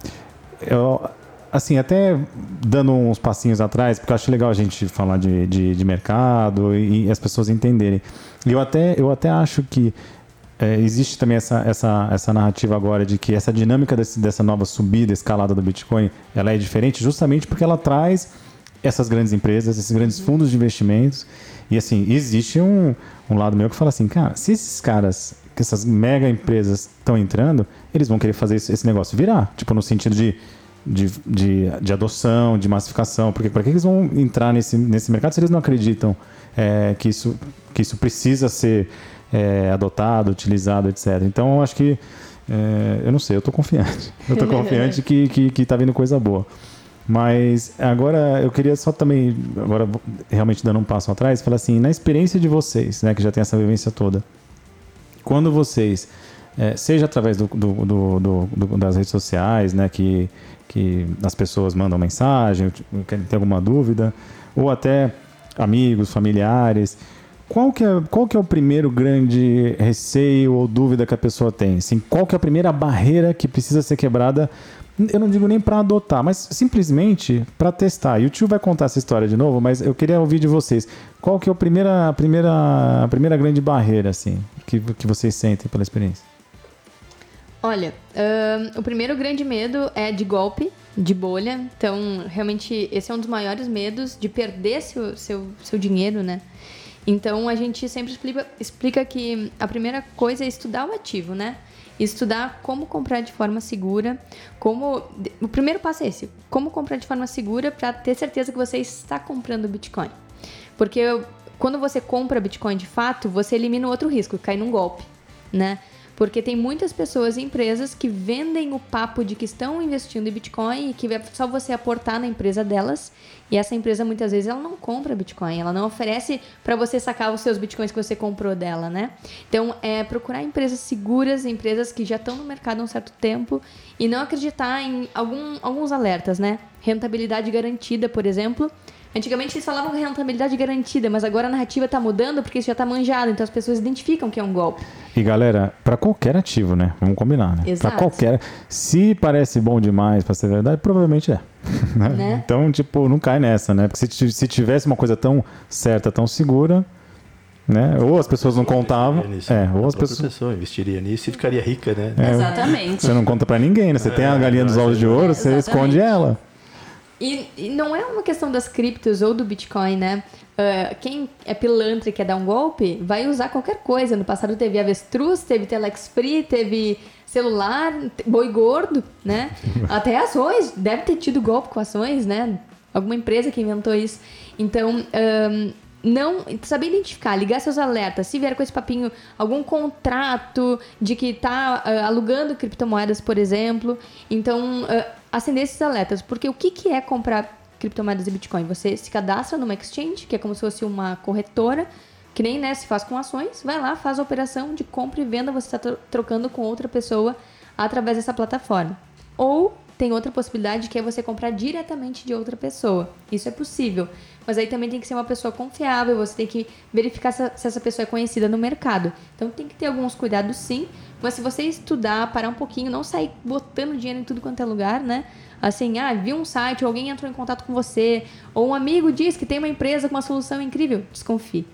eu assim, até dando uns passinhos atrás, porque eu acho legal a gente falar de, de, de mercado e, e as pessoas entenderem. Eu até, eu até acho que é, existe também essa, essa, essa narrativa agora de que essa dinâmica desse, dessa nova subida, escalada do Bitcoin, ela é diferente justamente porque ela traz essas grandes empresas, esses grandes fundos de investimentos. E assim, existe um, um lado meu que fala assim, cara, se esses caras, que essas mega empresas estão entrando, eles vão querer fazer esse, negócio virar. Tipo, no sentido de, de, de, de adoção, de massificação. Porque para que eles vão entrar nesse, nesse mercado se eles não acreditam é, que, isso, que isso precisa ser é, adotado, utilizado, etc. Então, eu acho que, é, eu não sei, eu estou confiante. Eu estou confiante que, que, que tá vindo coisa boa. Mas agora eu queria só também, agora realmente dando um passo atrás, falar assim, na experiência de vocês, né, que já tem essa vivência toda, quando vocês, é, seja através do, do, do, das redes sociais, né, que, que as pessoas mandam mensagem, tem alguma dúvida, ou até amigos, familiares, qual que, é, qual que é o primeiro grande receio ou dúvida que a pessoa tem? Assim, qual que é a primeira barreira que precisa ser quebrada? Eu não digo nem para adotar, mas simplesmente para testar. E o tio vai contar essa história de novo, mas eu queria ouvir de vocês. Qual que é a primeira, a primeira, a primeira grande barreira assim que, que vocês sentem pela experiência? Olha, o primeiro grande medo é de golpe, de bolha. Então, realmente, esse é um dos maiores medos de perder seu, seu, seu dinheiro, né? Então a gente sempre explica, explica que a primeira coisa é estudar o ativo, né? Estudar como comprar de forma segura, como o primeiro passo é esse, como comprar de forma segura para ter certeza que você está comprando Bitcoin. Porque quando você compra Bitcoin de fato, você elimina outro risco, cair num golpe, né? Porque tem muitas pessoas e empresas que vendem o papo de que estão investindo em Bitcoin e que é só você aportar na empresa delas. E essa empresa muitas vezes ela não compra Bitcoin, ela não oferece para você sacar os seus Bitcoins que você comprou dela, né? Então, é procurar empresas seguras, empresas que já estão no mercado há um certo tempo e não acreditar em algum, alguns alertas, né? Rentabilidade garantida, por exemplo. Antigamente eles falavam rentabilidade garantida, mas agora a narrativa está mudando porque isso já está manjado, então as pessoas identificam que é um golpe. E galera, para qualquer ativo, né? Vamos combinar, né? Para qualquer. Se parece bom demais para ser verdade, provavelmente é. Né? Então, tipo, não cai nessa, né? Porque se, se tivesse uma coisa tão certa, tão segura, né? Ou as pessoas não contavam. É, ou as pessoas. pessoa investiria nisso e ficaria rica, né? É, Exatamente. Você não conta para ninguém, né? Você é, tem a galinha dos ovos de ouro, você esconde ela. E, e, não é uma questão das criptos ou do Bitcoin, né? Uh, quem é pilantra e quer dar um golpe, vai usar qualquer coisa. No passado teve avestruz, teve telex free, teve celular, boi gordo, né? Até ações, deve ter tido golpe com ações, né? Alguma empresa que inventou isso. Então, um, não saber identificar, ligar seus alertas, se vier com esse papinho, algum contrato de que está uh, alugando criptomoedas, por exemplo, então uh, acender esses alertas, porque o que, que é comprar criptomoedas e Bitcoin? Você se cadastra numa exchange, que é como se fosse uma corretora, que nem né, se faz com ações, vai lá, faz a operação de compra e venda, você está trocando com outra pessoa através dessa plataforma. Ou tem outra possibilidade que é você comprar diretamente de outra pessoa. Isso é possível. Mas aí também tem que ser uma pessoa confiável, você tem que verificar se, essa pessoa é conhecida no mercado. Então tem que ter alguns cuidados sim, mas se você estudar, parar um pouquinho, não sair botando dinheiro em tudo quanto é lugar, né? Assim, ah, viu um site, alguém entrou em contato com você, ou um amigo diz que tem uma empresa com uma solução incrível, desconfie.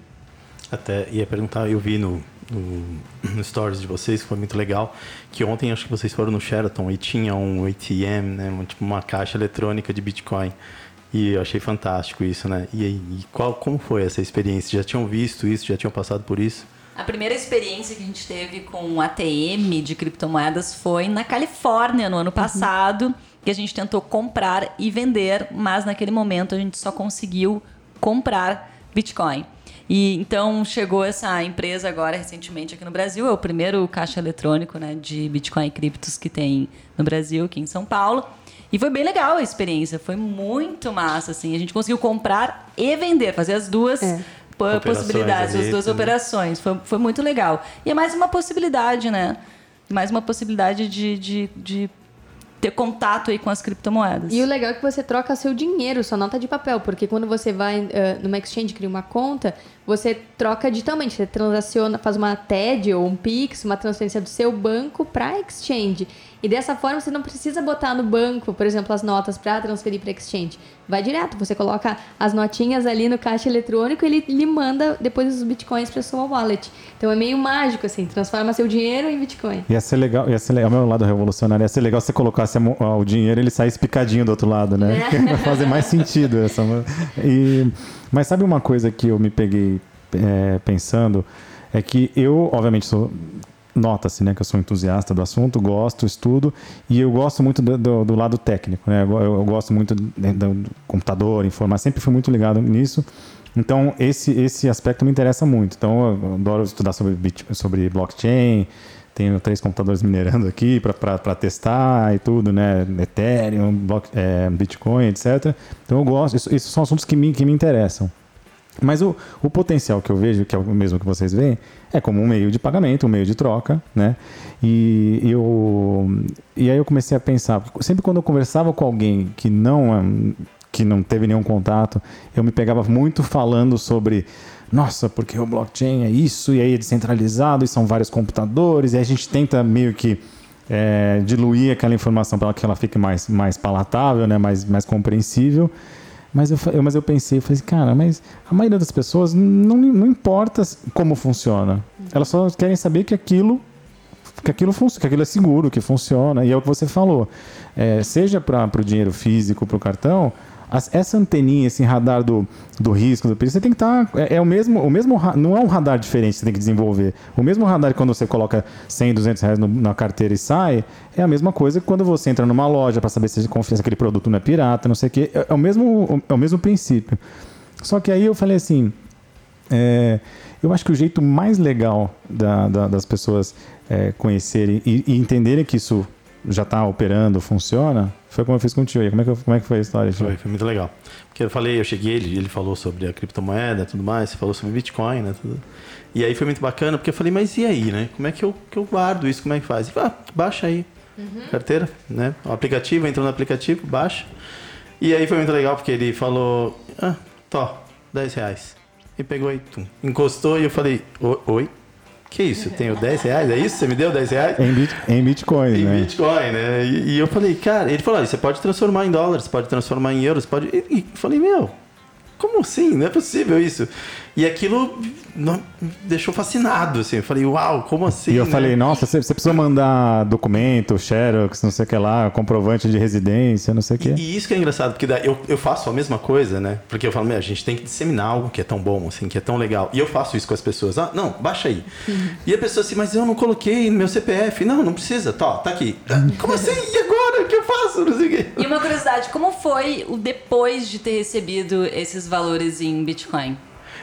Até ia perguntar, eu vi no, no, no, stories de vocês, que foi muito legal, que ontem acho que vocês foram no Sheraton e tinha um ATM, né, uma, tipo uma caixa eletrônica de Bitcoin. E eu achei fantástico isso, né? E, e qual, como foi essa experiência? Já tinham visto isso? Já tinham passado por isso? A primeira experiência que a gente teve com ATM de criptomoedas foi na Califórnia no ano passado, uhum. que a gente tentou comprar e vender, mas naquele momento a gente só conseguiu comprar Bitcoin. E então chegou essa empresa agora recentemente aqui no Brasil, é o primeiro caixa eletrônico né, de Bitcoin e criptos que tem no Brasil, aqui em São Paulo. E foi bem legal a experiência, foi muito massa, assim. A gente conseguiu comprar e vender, fazer as duas é. Possibilidades, as duas operações. Foi, foi muito legal. E é mais uma possibilidade, né? Mais uma possibilidade de, de, de ter contato aí com as criptomoedas. E o legal é que você troca seu dinheiro, sua nota de papel, porque quando você vai uh, numa exchange cria uma conta, você troca digitalmente, você transaciona, faz uma TED ou um Pix, uma transferência do seu banco para exchange. E dessa forma você não precisa botar no banco, por exemplo, as notas para transferir para exchange. Vai direto, você coloca as notinhas ali no caixa eletrônico e ele lhe manda depois os bitcoins para sua wallet. Então é meio mágico assim, transforma seu dinheiro em bitcoin. Ia ser legal, ia ser legal, o meu lado revolucionário, ia ser legal se você colocasse o dinheiro e ele saísse picadinho do outro lado, né? É. Vai fazer mais sentido essa. E, mas sabe uma coisa que eu me peguei é, pensando? É que eu, obviamente, sou nota-se né, que eu sou entusiasta do assunto, gosto, estudo, e eu gosto muito do, do, do lado técnico. Né? Eu, eu gosto muito do, do, computador, informar, sempre fui muito ligado nisso. Então, esse, esse aspecto me interessa muito. Então, eu adoro estudar sobre, sobre blockchain, tenho três computadores minerando aqui para testar e tudo, né? Ethereum, block, é, Bitcoin, etc. Então, eu gosto, isso, isso são assuntos que me, que me interessam. Mas o, o potencial que eu vejo, que é o mesmo que vocês veem, é como um meio de pagamento, um meio de troca, né? E, eu, e aí eu comecei a pensar, sempre quando eu conversava com alguém que não, que não teve nenhum contato, eu me pegava muito falando sobre nossa, porque o blockchain é isso, e aí é descentralizado, e são vários computadores, e a gente tenta meio que é, diluir aquela informação para que ela fique mais, mais palatável, né, mais, mais compreensível. Mas eu, mas eu pensei, eu falei, cara, mas a maioria das pessoas não, não importa como funciona. Elas só querem saber que aquilo que aquilo, que aquilo é seguro, que funciona. E é o que você falou. É, seja para o dinheiro físico, para o cartão, essa anteninha, esse radar do, do risco, do perigo, você tem que estar. Tá, é, é, o mesmo, o mesmo. Não é um radar diferente que você tem que desenvolver. O mesmo radar que quando você coloca 100, 200 reais no, na carteira e sai, é a mesma coisa que quando você entra numa loja para saber se confia se aquele produto não é pirata, não sei o quê. É, é, o mesmo, é o mesmo princípio. Só que aí eu falei assim. é, eu acho que o jeito mais legal da- da- das pessoas é, conhecerem e, e entenderem que isso já está operando, funciona, foi como eu fiz com o tio. aí. Como é que, como é que foi a história? Foi, foi muito legal. Porque eu falei, eu cheguei, ele, ele falou sobre a criptomoeda e tudo mais, você falou sobre Bitcoin, né? Tudo. E aí foi muito bacana, porque eu falei, mas e aí, né? Como é que eu, que eu guardo isso? Como é que faz? Ele falou, ah, baixa aí. Carteira, né? O aplicativo, entrou no aplicativo, baixa. E aí foi muito legal, porque ele falou, ah, tô, 10 reais. E pegou e tum, encostou e eu falei, "O- oi? Que isso? Tenho 10 reais? É isso? Você me deu 10 reais? Em, bit, em Bitcoin, Em né? Bitcoin, né? E, e eu falei, cara, ele falou, "Olha, você pode transformar em dólares, pode transformar em euros, pode. E, e eu falei, meu, como assim? Não é possível isso. E aquilo não- me deixou fascinado, assim. Eu falei, uau, como assim? E eu né? falei, nossa, você, você precisa mandar documento, xerox, não sei o que lá, comprovante de residência, não sei o que. E, e isso que é engraçado, porque eu, eu faço a mesma coisa, né? Porque eu falo, meu, a gente tem que disseminar algo que é tão bom, assim, que é tão legal. E eu faço isso com as pessoas. Ah, não, baixa aí. E a pessoa assim, mas eu não coloquei no meu CPF. Não, não precisa. Tá, tá aqui. "Ah, Como assim? E agora? O que eu Não sei o quê. E uma curiosidade, como foi o depois de ter recebido esses valores em Bitcoin?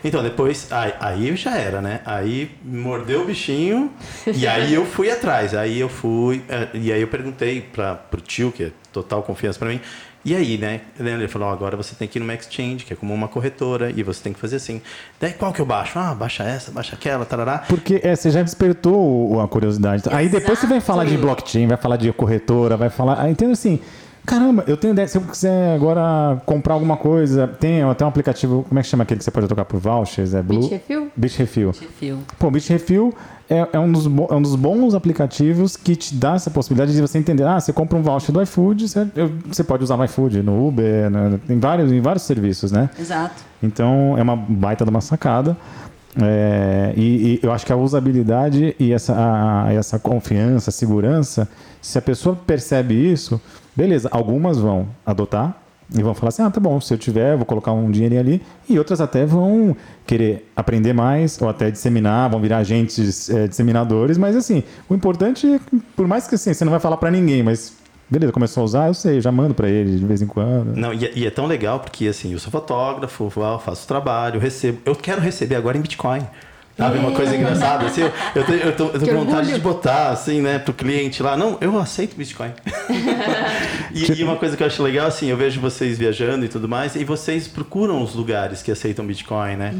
Então, depois, aí, aí já era, né? Aí mordeu o bichinho e aí eu fui atrás. Aí eu fui, eh, e aí eu perguntei para pro tio, que é total confiança para mim, e aí, né? Ele falou: "Ó, agora você tem que ir numa exchange, que é como uma corretora, e você tem que fazer assim. Daí qual que eu baixo? Ah, baixa essa, baixa aquela, tarará. Porque é, você já despertou a curiosidade. Aí depois você vai falar de blockchain, vai falar de corretora, vai falar. Aí entendo assim. Caramba, eu tenho ideia. Se eu quiser agora comprar alguma coisa, tem até um aplicativo. Como é que chama aquele que você pode trocar por vouchers? É Blue? Bitrefill? Bitrefill. Fio. Pô, Bitrefill é, é, um dos, é um dos bons aplicativos que te dá essa possibilidade de você entender. Ah, você compra um voucher do iFood, você, eu- você pode usar no iFood, no Uber, na- em, vários, em vários serviços, né? Exato. Então é uma baita de uma sacada. É, e, e eu acho que a usabilidade e essa, a- essa confiança, segurança, se a pessoa percebe isso, beleza, algumas vão adotar e vão falar assim: ah, tá bom, se eu tiver, vou colocar um dinheirinho ali. E outras até vão querer aprender mais ou até disseminar, vão virar agentes é, disseminadores. Mas assim, o importante é, por mais que assim, você não vai falar para ninguém, mas beleza, começou a usar, eu sei, já mando para ele de vez em quando. Não, e, é- e é tão legal porque assim, eu sou fotógrafo, faço trabalho, recebo. Eu quero receber agora em Bitcoin. Sabe, uma coisa engraçada, assim, eu, eu, tenho- eu tô, eu tô com vontade orgulho. de botar, assim, né, pro cliente lá, não, eu aceito Bitcoin. e, e uma coisa que eu acho legal, assim, eu vejo vocês viajando e tudo mais, e vocês procuram os lugares que aceitam Bitcoin, né?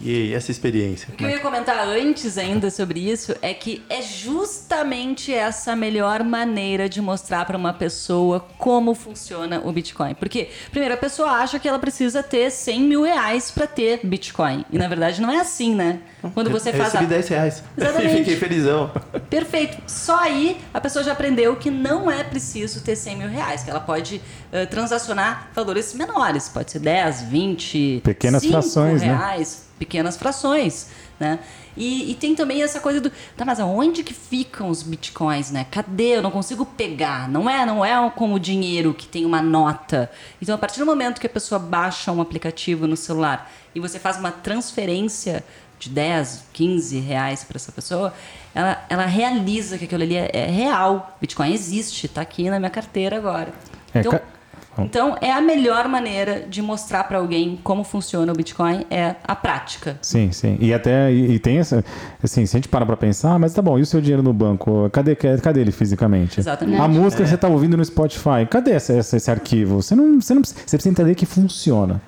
E essa experiência. O que eu ia comentar antes ainda sobre isso é que é justamente essa a melhor maneira de mostrar para uma pessoa como funciona o Bitcoin. Porque, primeiro, a pessoa acha que ela precisa ter 100 mil reais para ter Bitcoin. E na verdade não é assim, né? Quando você eu faz a recebi 10 reais. Exatamente. e fiquei felizão. Perfeito. Só aí a pessoa já aprendeu que não é preciso ter 100 mil reais, que ela pode eh, transacionar valores menores. Pode ser 10, 20, Pequenas 5 frações, né? reais, pequenas frações, né? E, e tem também essa coisa do, tá, mas aonde que ficam os bitcoins, né? Cadê? Eu não consigo pegar. Não é, não é como o dinheiro que tem uma nota. Então, a partir do momento que a pessoa baixa um aplicativo no celular e você faz uma transferência de 10, 15 reais para essa pessoa, ela, ela realiza que aquilo ali é, é real. Bitcoin existe, está aqui na minha carteira agora. É, então, ca- então, é a melhor maneira de mostrar para alguém como funciona o Bitcoin é a prática. Sim, sim. E até e, e tem essa. Assim, se a gente para pra pensar, ah, mas tá bom, e o seu dinheiro no banco? Cadê, cadê ele fisicamente? Exatamente. A música que você tá ouvindo no Spotify, cadê essa, essa- esse arquivo? Você não, você não você precisa entender que funciona.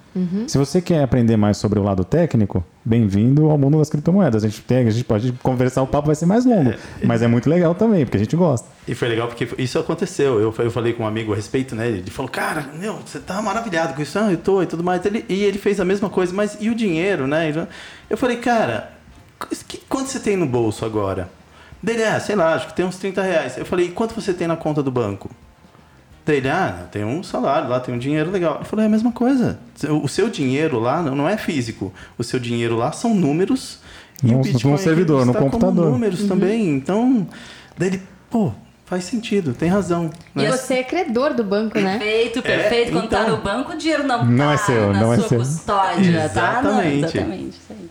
Se você quer aprender mais sobre o lado técnico, bem-vindo ao mundo das criptomoedas. A gente, tem, a gente pode conversar, o papo vai ser mais longo, mas é muito legal também, porque a gente gosta. E foi legal porque isso aconteceu. Eu, eu falei com um amigo a respeito, né? Ele falou, cara, meu, você tá maravilhado com isso, ah, eu tô e tudo mais. Ele, e ele fez a mesma coisa, mas e o dinheiro, né? Eu falei, cara, que- quanto você tem no bolso agora? Dele, ah, sei lá, acho que tem uns 30 reais. Eu falei, e quanto você tem na conta do banco? Dele, ah, tem um salário lá, tem um dinheiro legal. Eu falei, é a mesma coisa. O seu dinheiro lá não não é físico. O seu dinheiro lá são números. E o Bitcoin servidor, no está como computador. números também. Então, dele, pô, faz sentido, tem razão. E né? você é credor do banco, né? Perfeito, perfeito. Quando tá então. no banco, o dinheiro não, Não tá é seu, na não é sua seu. custódia, tá? Não, Exatamente. exatamente. Isso aí.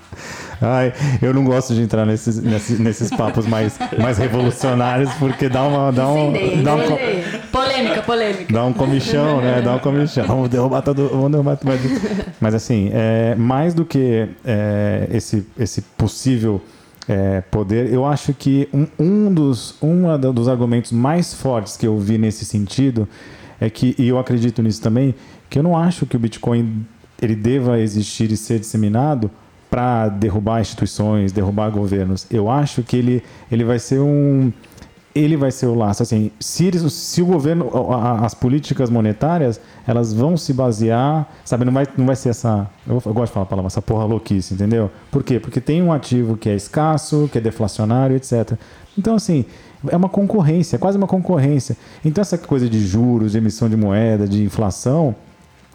Ai, eu não gosto de entrar nesses, nesses, nesses papos mais, mais revolucionários, porque dá uma. Dá um, dá um, Polêmica, polêmica. Dá um comichão, né? Dá um comichão. Vamos derrubar todo vamos derrubar todo Mas assim, é, mais do que é, esse, esse possível é, poder, eu acho que um, um dos, um dos argumentos mais fortes que eu vi nesse sentido é que, e eu acredito nisso também, que eu não acho que o Bitcoin ele deva existir e ser disseminado para derrubar instituições, derrubar governos. Eu acho que ele, ele vai ser um ele vai ser o laço. Assim, se, se o governo, as políticas monetárias, elas vão se basear, sabe, não vai, não vai ser essa, eu, gosto de falar a palavra, essa porra louquice, entendeu? Por quê? Porque tem um ativo que é escasso, que é deflacionário, etc. Então, assim, é uma concorrência, é quase uma concorrência. Então, essa coisa de juros, de emissão de moeda, de inflação,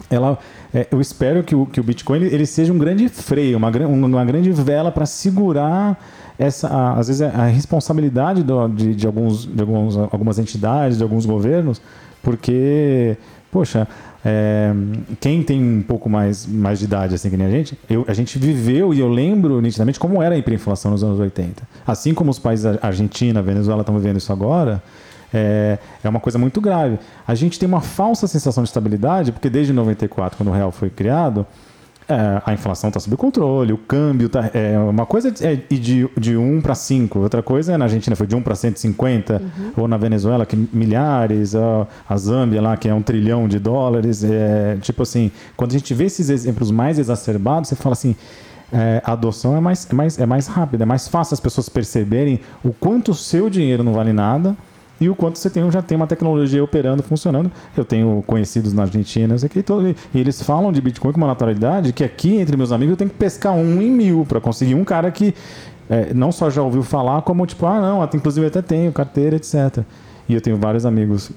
ela, é, eu espero que o, que o Bitcoin ele, ele seja um grande freio, uma, uma grande vela para segurar essa, a, às vezes, a responsabilidade do, de, de, alguns, de alguns, algumas entidades, de alguns governos, porque, poxa, é, quem tem um pouco mais, mais de idade, assim que nem a gente, eu, a gente viveu e eu lembro nitidamente como era a hiperinflação nos anos 80. Assim como os países Argentina, Venezuela estão vivendo isso agora, é, é uma coisa muito grave. A gente tem uma falsa sensação de estabilidade, porque desde 94, quando o real foi criado, é, a inflação está sob controle, o câmbio tá. É, uma coisa é de, de 1 para 5, outra coisa é na Argentina foi de 1 para 150, uhum. ou na Venezuela, que milhares, a, a Zâmbia lá, que é um trilhão de dólares. É, tipo assim, quando a gente vê esses exemplos mais exacerbados, você fala assim. É, a adoção é mais, é, mais, é mais rápida, é mais fácil as pessoas perceberem o quanto o seu dinheiro não vale nada e o quanto você tem, já tem uma tecnologia operando, funcionando. Eu tenho conhecidos na Argentina, aqui, todo, e eles falam de Bitcoin com uma naturalidade que aqui, entre meus amigos, eu tenho que pescar um em mil para conseguir um cara que é, não só já ouviu falar, como tipo, ah, não, inclusive eu até tenho carteira, etc. E eu tenho vários amigos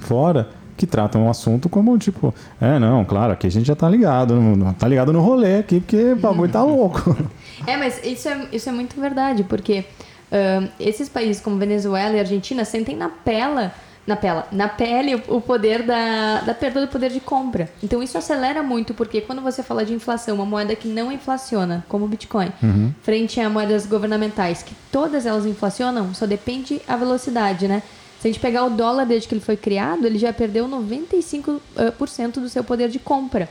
fora que tratam o assunto como tipo, é, não, claro, aqui a gente já tá ligado, tá ligado no rolê aqui, porque o bagulho tá louco. É, mas isso é, isso é muito verdade, porque Uh, esses países como Venezuela e Argentina sentem na pela na, pela, na pele o, poder da, da perda do poder de compra. Então isso acelera muito, porque quando você fala de inflação, uma moeda que não inflaciona, como o Bitcoin, uhum. frente a moedas governamentais, que todas elas inflacionam, só depende a velocidade, né? Se a gente pegar o dólar desde que ele foi criado, ele já perdeu 95% do seu poder de compra.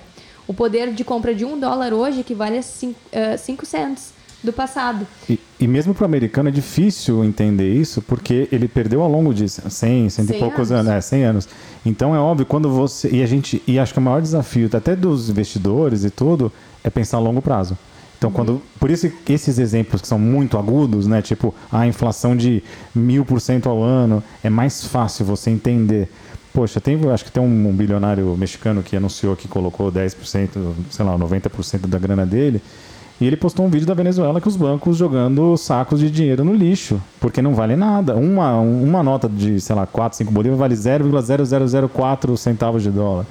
O poder de compra de um dólar hoje equivale a 5 uh, cents do passado. E, e mesmo para o americano é difícil entender isso, porque ele perdeu ao longo de 100, 100 e poucos anos, é, 100 anos. Então é óbvio, quando você. E a gente. E acho que o maior desafio, até dos investidores e tudo, é pensar a longo prazo. Então, uhum. quando, por isso que esses exemplos que são muito agudos, né, tipo a inflação de mil por cento ao ano, é mais fácil você entender. Poxa, tem, acho que tem um bilionário mexicano que anunciou que colocou 10%, sei lá, 90% da grana dele. E ele postou um vídeo da Venezuela que os bancos jogando sacos de dinheiro no lixo, porque não vale nada. Uma, uma nota de, sei lá, 4, 5 bolívares vale 0,0004 centavos de dólar.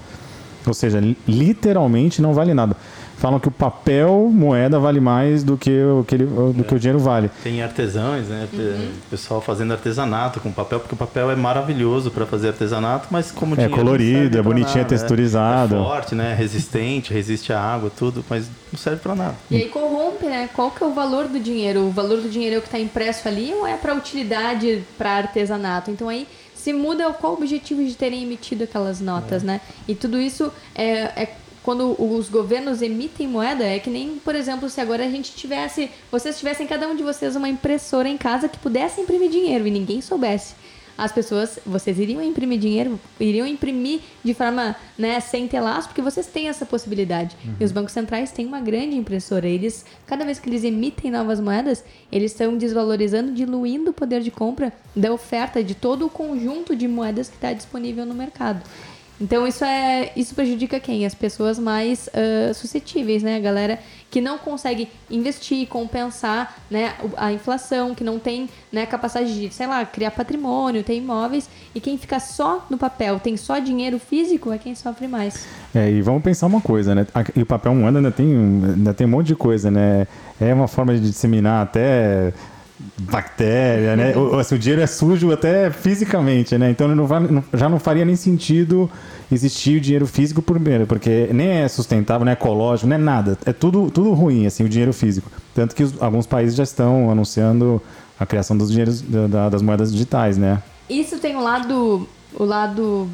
Ou seja, literalmente não vale nada falam que o papel moeda vale mais do que o, que ele, do é. que o dinheiro vale. Tem artesãos, né? Uhum. Pessoal fazendo artesanato com papel, porque o papel é maravilhoso para fazer artesanato, mas como É colorido, é bonitinho, é nada, é texturizado. É, é forte, né? Resistente, resiste à água, tudo, mas não serve para nada. E aí corrompe, né? Qual que é o valor do dinheiro? O valor do dinheiro é o que está impresso ali ou é para utilidade para artesanato? Então aí se muda qual o objetivo de terem emitido aquelas notas, é. né? E tudo isso é, é quando os governos emitem moeda, é que nem, por exemplo, se agora a gente tivesse, vocês tivessem cada um de vocês uma impressora em casa que pudesse imprimir dinheiro e ninguém soubesse. As pessoas, vocês iriam imprimir dinheiro, iriam imprimir de forma, né, sem ter laço, porque vocês têm essa possibilidade. Uhum. E os bancos centrais têm uma grande impressora. Eles, cada vez que eles emitem novas moedas, eles estão desvalorizando, diluindo o poder de compra da oferta de todo o conjunto de moedas que está disponível no mercado. Então isso é isso prejudica quem? As pessoas mais uh, suscetíveis, né? A galera que não consegue investir, compensar né, a inflação, que não tem né, capacidade de, sei lá, criar patrimônio, ter imóveis, e quem fica só no papel, tem só dinheiro físico, é quem sofre mais. É, e vamos pensar uma coisa, né? E o papel moeda ainda tem, ainda tem um monte de coisa, né? É uma forma de disseminar até bactéria, né? o, assim, o dinheiro é sujo até fisicamente, né? Então não vai, não, já não faria nem sentido existir o dinheiro físico primeiro, porque nem é sustentável, não é ecológico, não é nada. É tudo, tudo ruim, assim, o dinheiro físico. Tanto que os, alguns países já estão anunciando a criação dos dinheiros da, das moedas digitais, né? Isso tem um lado o lado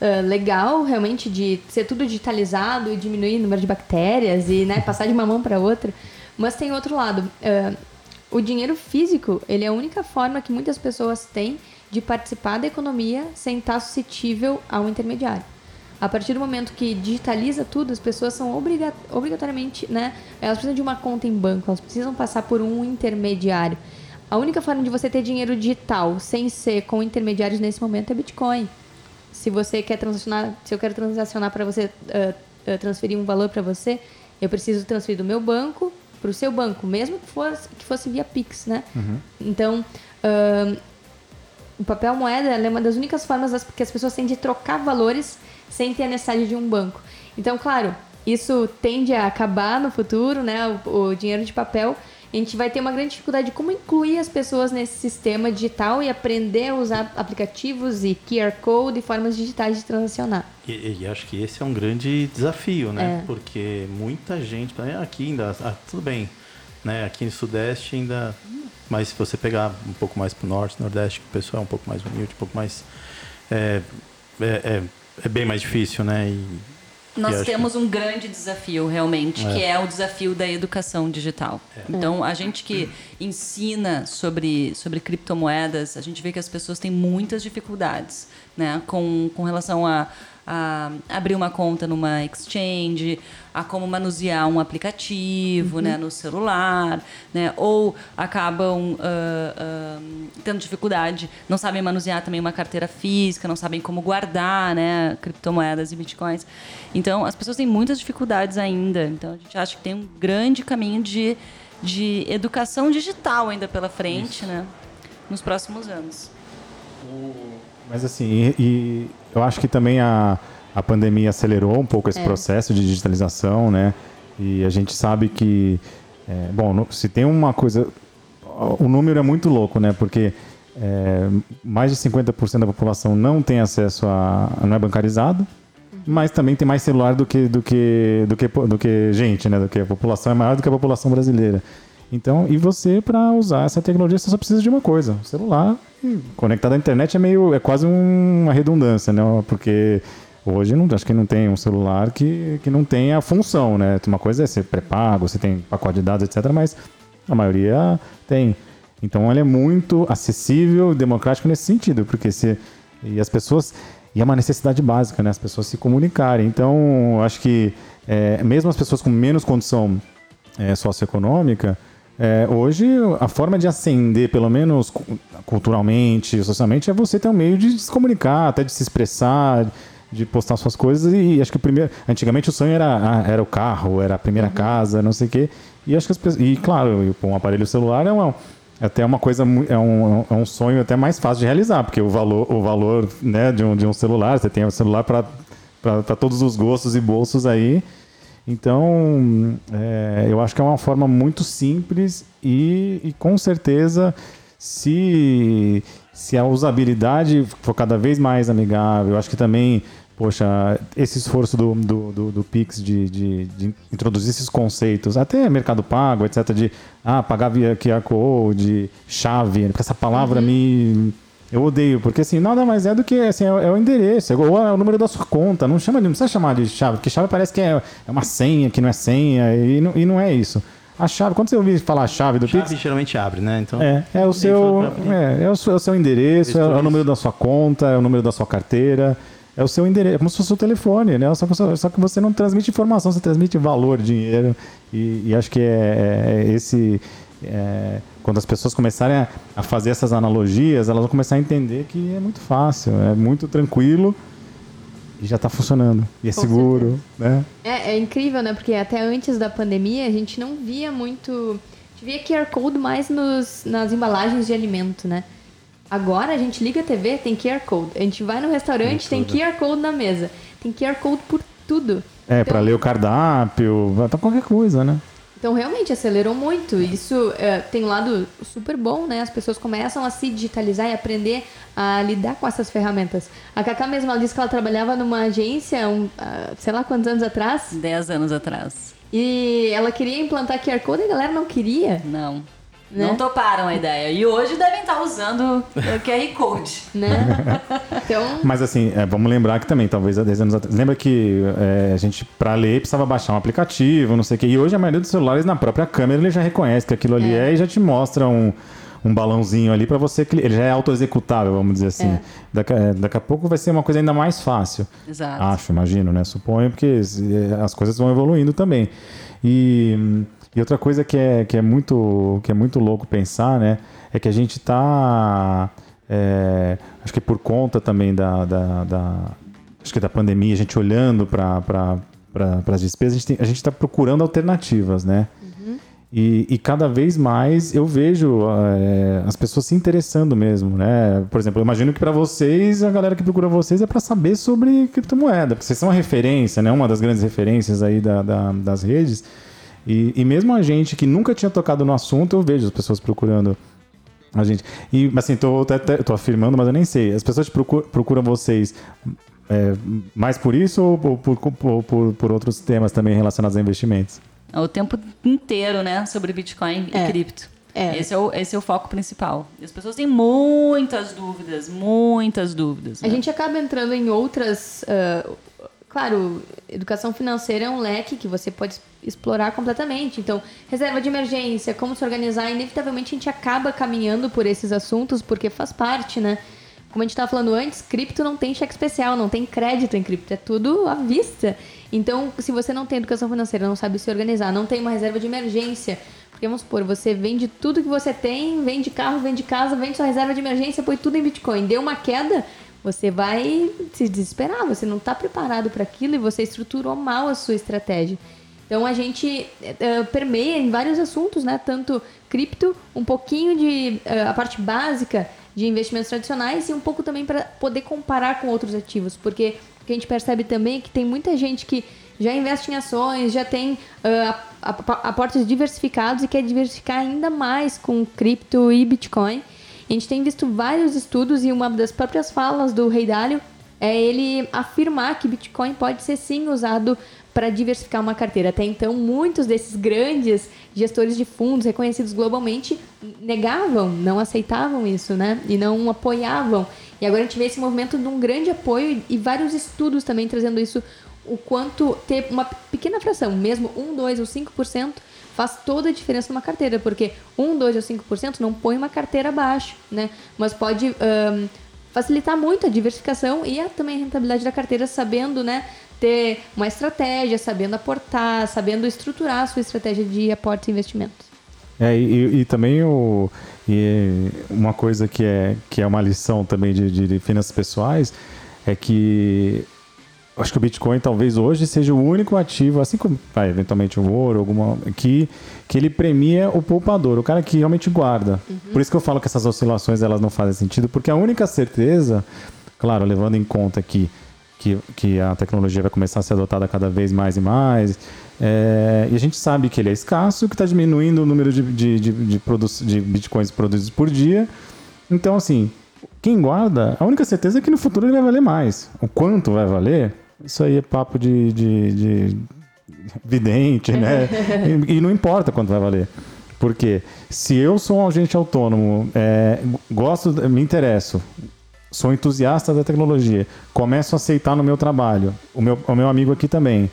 uh, legal, realmente, de ser tudo digitalizado e diminuir o número de bactérias e né, passar de uma mão para outra. Mas tem outro lado. Uh, o dinheiro físico, ele é a única forma que muitas pessoas têm de participar da economia sem estar suscetível a um intermediário. A partir do momento que digitaliza tudo, as pessoas são obriga obrigatoriamente, né? Elas precisam de uma conta em banco, elas precisam passar por um intermediário. A única forma de você ter dinheiro digital sem ser com intermediários nesse momento é Bitcoin. Se você quer transacionar, se eu quero transacionar para você uh, transferir um valor para você, eu preciso transferir do meu banco para o seu banco, mesmo que fosse, que fosse via Pix, né? Uhum. Então, uh, o papel moeda é uma das únicas formas das, que as pessoas têm de trocar valores sem ter a necessidade de um banco. Então, claro, isso tende a acabar no futuro, né? O, o dinheiro de papel. A gente vai ter uma grande dificuldade de como incluir as pessoas nesse sistema digital e aprender a usar aplicativos e QR Code e formas digitais de transacionar. E, e acho que esse é um grande desafio, né? É. Porque muita gente, aqui ainda, ah, tudo bem, né? Aqui no Sudeste ainda, mas se você pegar um pouco mais para o Norte, Nordeste, o pessoal é um pouco mais humilde, um pouco mais é, é, é é bem mais difícil, né? E, nós temos que... um grande desafio, realmente, é. que é o desafio da educação digital. É. Então, a gente que ensina sobre, sobre criptomoedas, a gente vê que as pessoas têm muitas dificuldades né, com, com relação a a abrir uma conta numa exchange, a como manusear um aplicativo uhum. né, no celular, né, ou acabam uh, uh, tendo dificuldade, não sabem manusear também uma carteira física, não sabem como guardar né, criptomoedas e bitcoins. Então, as pessoas têm muitas dificuldades ainda. Então, a gente acha que tem um grande caminho de, de educação digital ainda pela frente né, nos próximos anos. Mas assim, e, e eu acho que também a, a pandemia acelerou um pouco esse é. processo de digitalização, né? E a gente sabe que, é, bom, se tem uma coisa, o número é muito louco, né? Porque é, mais de 50% da população não tem acesso a, não é bancarizado, mas também tem mais celular do que do que do que do que gente, né? Do que a população é maior do que a população brasileira. Então, e você para usar essa tecnologia você só precisa de uma coisa, o celular conectado à internet é meio. é quase uma redundância, né? Porque hoje não, acho que não tem um celular que, que não tenha função, né? Uma coisa é ser pré-pago, você tem pacote de dados, etc., mas a maioria tem. Então ele é muito acessível, democrático nesse sentido, porque se. E as pessoas. E é uma necessidade básica, né? As pessoas se comunicarem. Então, acho que é, mesmo as pessoas com menos condição é, socioeconômica, é, hoje, a forma de ascender, pelo menos culturalmente, socialmente, é você ter um meio de se comunicar, até de se expressar, de postar suas coisas. E acho que o primeiro. Antigamente o sonho era, era o carro, era a primeira uhum. casa, não sei o quê. E acho que as pessoas. E claro, um aparelho celular é uma. Até uma coisa, é um, é um sonho até mais fácil de realizar, porque o valor, o valor né, de, um, de um celular, você tem um celular para todos os gostos e bolsos aí. Então, é, eu acho que é uma forma muito simples e, e, com certeza, se, se a usabilidade for cada vez mais amigável, eu acho que também, poxa, esse esforço do, do, do, do Pix de, de, de, introduzir esses conceitos, até Mercado Pago, etc., de ah, pagar via QR Code, chave, porque essa palavra uhum. me eu odeio, porque assim, nada mais é do que assim, é, é o endereço, é ou é o número da sua conta. Não chama de, não precisa chamar de chave, porque chave parece que é, é uma senha, que não é senha, e não, e não é isso. A chave, quando você ouvir falar a chave do chave Pix. geralmente abre, né? Então, é, é o seu. É, é, o seu, é o seu endereço, é, o número da sua conta, é o número da sua carteira. É o seu endereço, é como se fosse o telefone, né? Só que, só que você não transmite informação, você transmite valor, dinheiro. E, e acho que é, é esse. É, quando as pessoas começarem a, a, fazer essas analogias, elas vão começar a entender que é muito fácil, é muito tranquilo e já está funcionando. E é Com seguro, certeza. né? É, é, incrível, né? Porque até antes da pandemia a gente não via muito. A gente via QR Code mais nos, nas embalagens de alimento, né? Agora a gente liga a TV, tem QR Code. A gente vai no restaurante, tem, tem QR Code na mesa. Tem QR Code por tudo. É, então, para ler o cardápio, para qualquer coisa, né? Então, realmente, acelerou muito. Isso é, tem um lado super bom, né? As pessoas começam a se digitalizar e aprender a lidar com essas ferramentas. A Cacá mesmo, ela disse que ela trabalhava numa agência, um, uh, sei lá quantos anos atrás. Dez anos atrás. E ela queria implantar QR Code e a galera não queria. Não. Né? Não toparam a ideia. E hoje devem estar usando o QR Code. Né? Então, Mas assim, é, vamos lembrar que também, talvez há 10 anos atrás. Lembra que é, a gente, pra ler, precisava baixar um aplicativo, não sei o quê. E hoje a maioria dos celulares, na própria câmera, ele já reconhece que aquilo ali é, É. e já te mostra um, um balãozinho ali pra você. Ele já é auto-executável, vamos dizer assim. É. Daqui, a- daqui a pouco vai ser uma coisa ainda mais fácil. Exato. Acho, imagino, né? Suponho, porque se- as coisas vão evoluindo também. E, e outra coisa que é, que, é muito, que é muito louco pensar, né? É que a gente tá. é, acho que por conta também da, da, da- acho que da pandemia, a gente olhando para pra, as despesas, a gente a está procurando alternativas, né? E, e cada vez mais eu vejo é, as pessoas se interessando mesmo, né? Por exemplo, eu imagino que para vocês, a galera que procura vocês é para saber sobre criptomoeda, porque vocês são uma referência, né? Uma das grandes referências aí da, da- das redes. E, e mesmo a gente que nunca tinha tocado no assunto, eu vejo as pessoas procurando a gente. E assim, tô, até- até- tô afirmando, mas eu nem sei. As pessoas procuram, procuram vocês é, mais por isso ou por, por, por- por- outros temas também relacionados a investimentos? O tempo inteiro, né? Sobre Bitcoin É. e cripto. É. Esse, é o, esse é o foco principal. E as pessoas têm muitas dúvidas, muitas dúvidas. a né? gente acaba entrando em outras. ah, claro, educação financeira é um leque que você pode explorar completamente. Então, reserva de emergência, como se organizar, inevitavelmente a gente acaba caminhando por esses assuntos porque faz parte, né? Como a gente estava falando antes, cripto não tem cheque especial, não tem crédito em cripto, é tudo à vista. Então, se você não tem educação financeira, não sabe se organizar, não tem uma reserva de emergência, porque vamos supor, você vende tudo que você tem, vende carro, vende casa, vende sua reserva de emergência, põe tudo em Bitcoin. Deu uma queda, você vai se desesperar, você não está preparado para aquilo e você estruturou mal a sua estratégia. Então a gente eh, permeia em vários assuntos, né? Tanto cripto, um pouquinho de eh, a parte básica de investimentos tradicionais e um pouco também para poder comparar com outros ativos, porque o que a gente percebe também é que tem muita gente que já investe em ações, já tem a- aportes diversificados e quer diversificar ainda mais com cripto e Bitcoin. A gente tem visto vários estudos e uma das próprias falas do Rei Dalio é ele afirmar que Bitcoin pode ser sim usado para diversificar uma carteira. Até então, muitos desses grandes gestores de fundos reconhecidos globalmente negavam, não aceitavam isso, né? E não apoiavam. E agora a gente vê esse movimento de um grande apoio e vários estudos também trazendo isso, o quanto ter uma pequena fração, mesmo 1, 2 ou 5%, faz toda a diferença numa carteira, porque 1, 2 ou 5% não põe uma carteira abaixo, né? Mas pode ahn, facilitar muito a diversificação e a, também a rentabilidade da carteira, sabendo, né, ter uma estratégia, sabendo aportar, sabendo estruturar a sua estratégia de aportes e investimentos. É, e, e também o, e uma coisa que é, que é uma lição também de, de finanças pessoais é que acho que o Bitcoin talvez hoje seja o único ativo, assim como vai, eventualmente o ouro, alguma, que, que ele premia o poupador, o cara que realmente guarda. Por isso que eu falo que essas oscilações elas não fazem sentido, porque a única certeza, claro, levando em conta que, que, que a tecnologia vai começar a ser adotada cada vez mais e mais, é, e a gente sabe que ele é escasso, que está diminuindo o número de, de, de, de, de bitcoins produzidos por dia. Então, assim, quem guarda, a única certeza é que no futuro ele vai valer mais. O quanto vai valer, isso aí é papo de, de, de vidente, né? e, e não importa quanto vai valer. Porque se eu sou um agente autônomo, é, gosto, me interesso, sou entusiasta da tecnologia, começo a aceitar no meu trabalho, o meu, o meu amigo aqui também,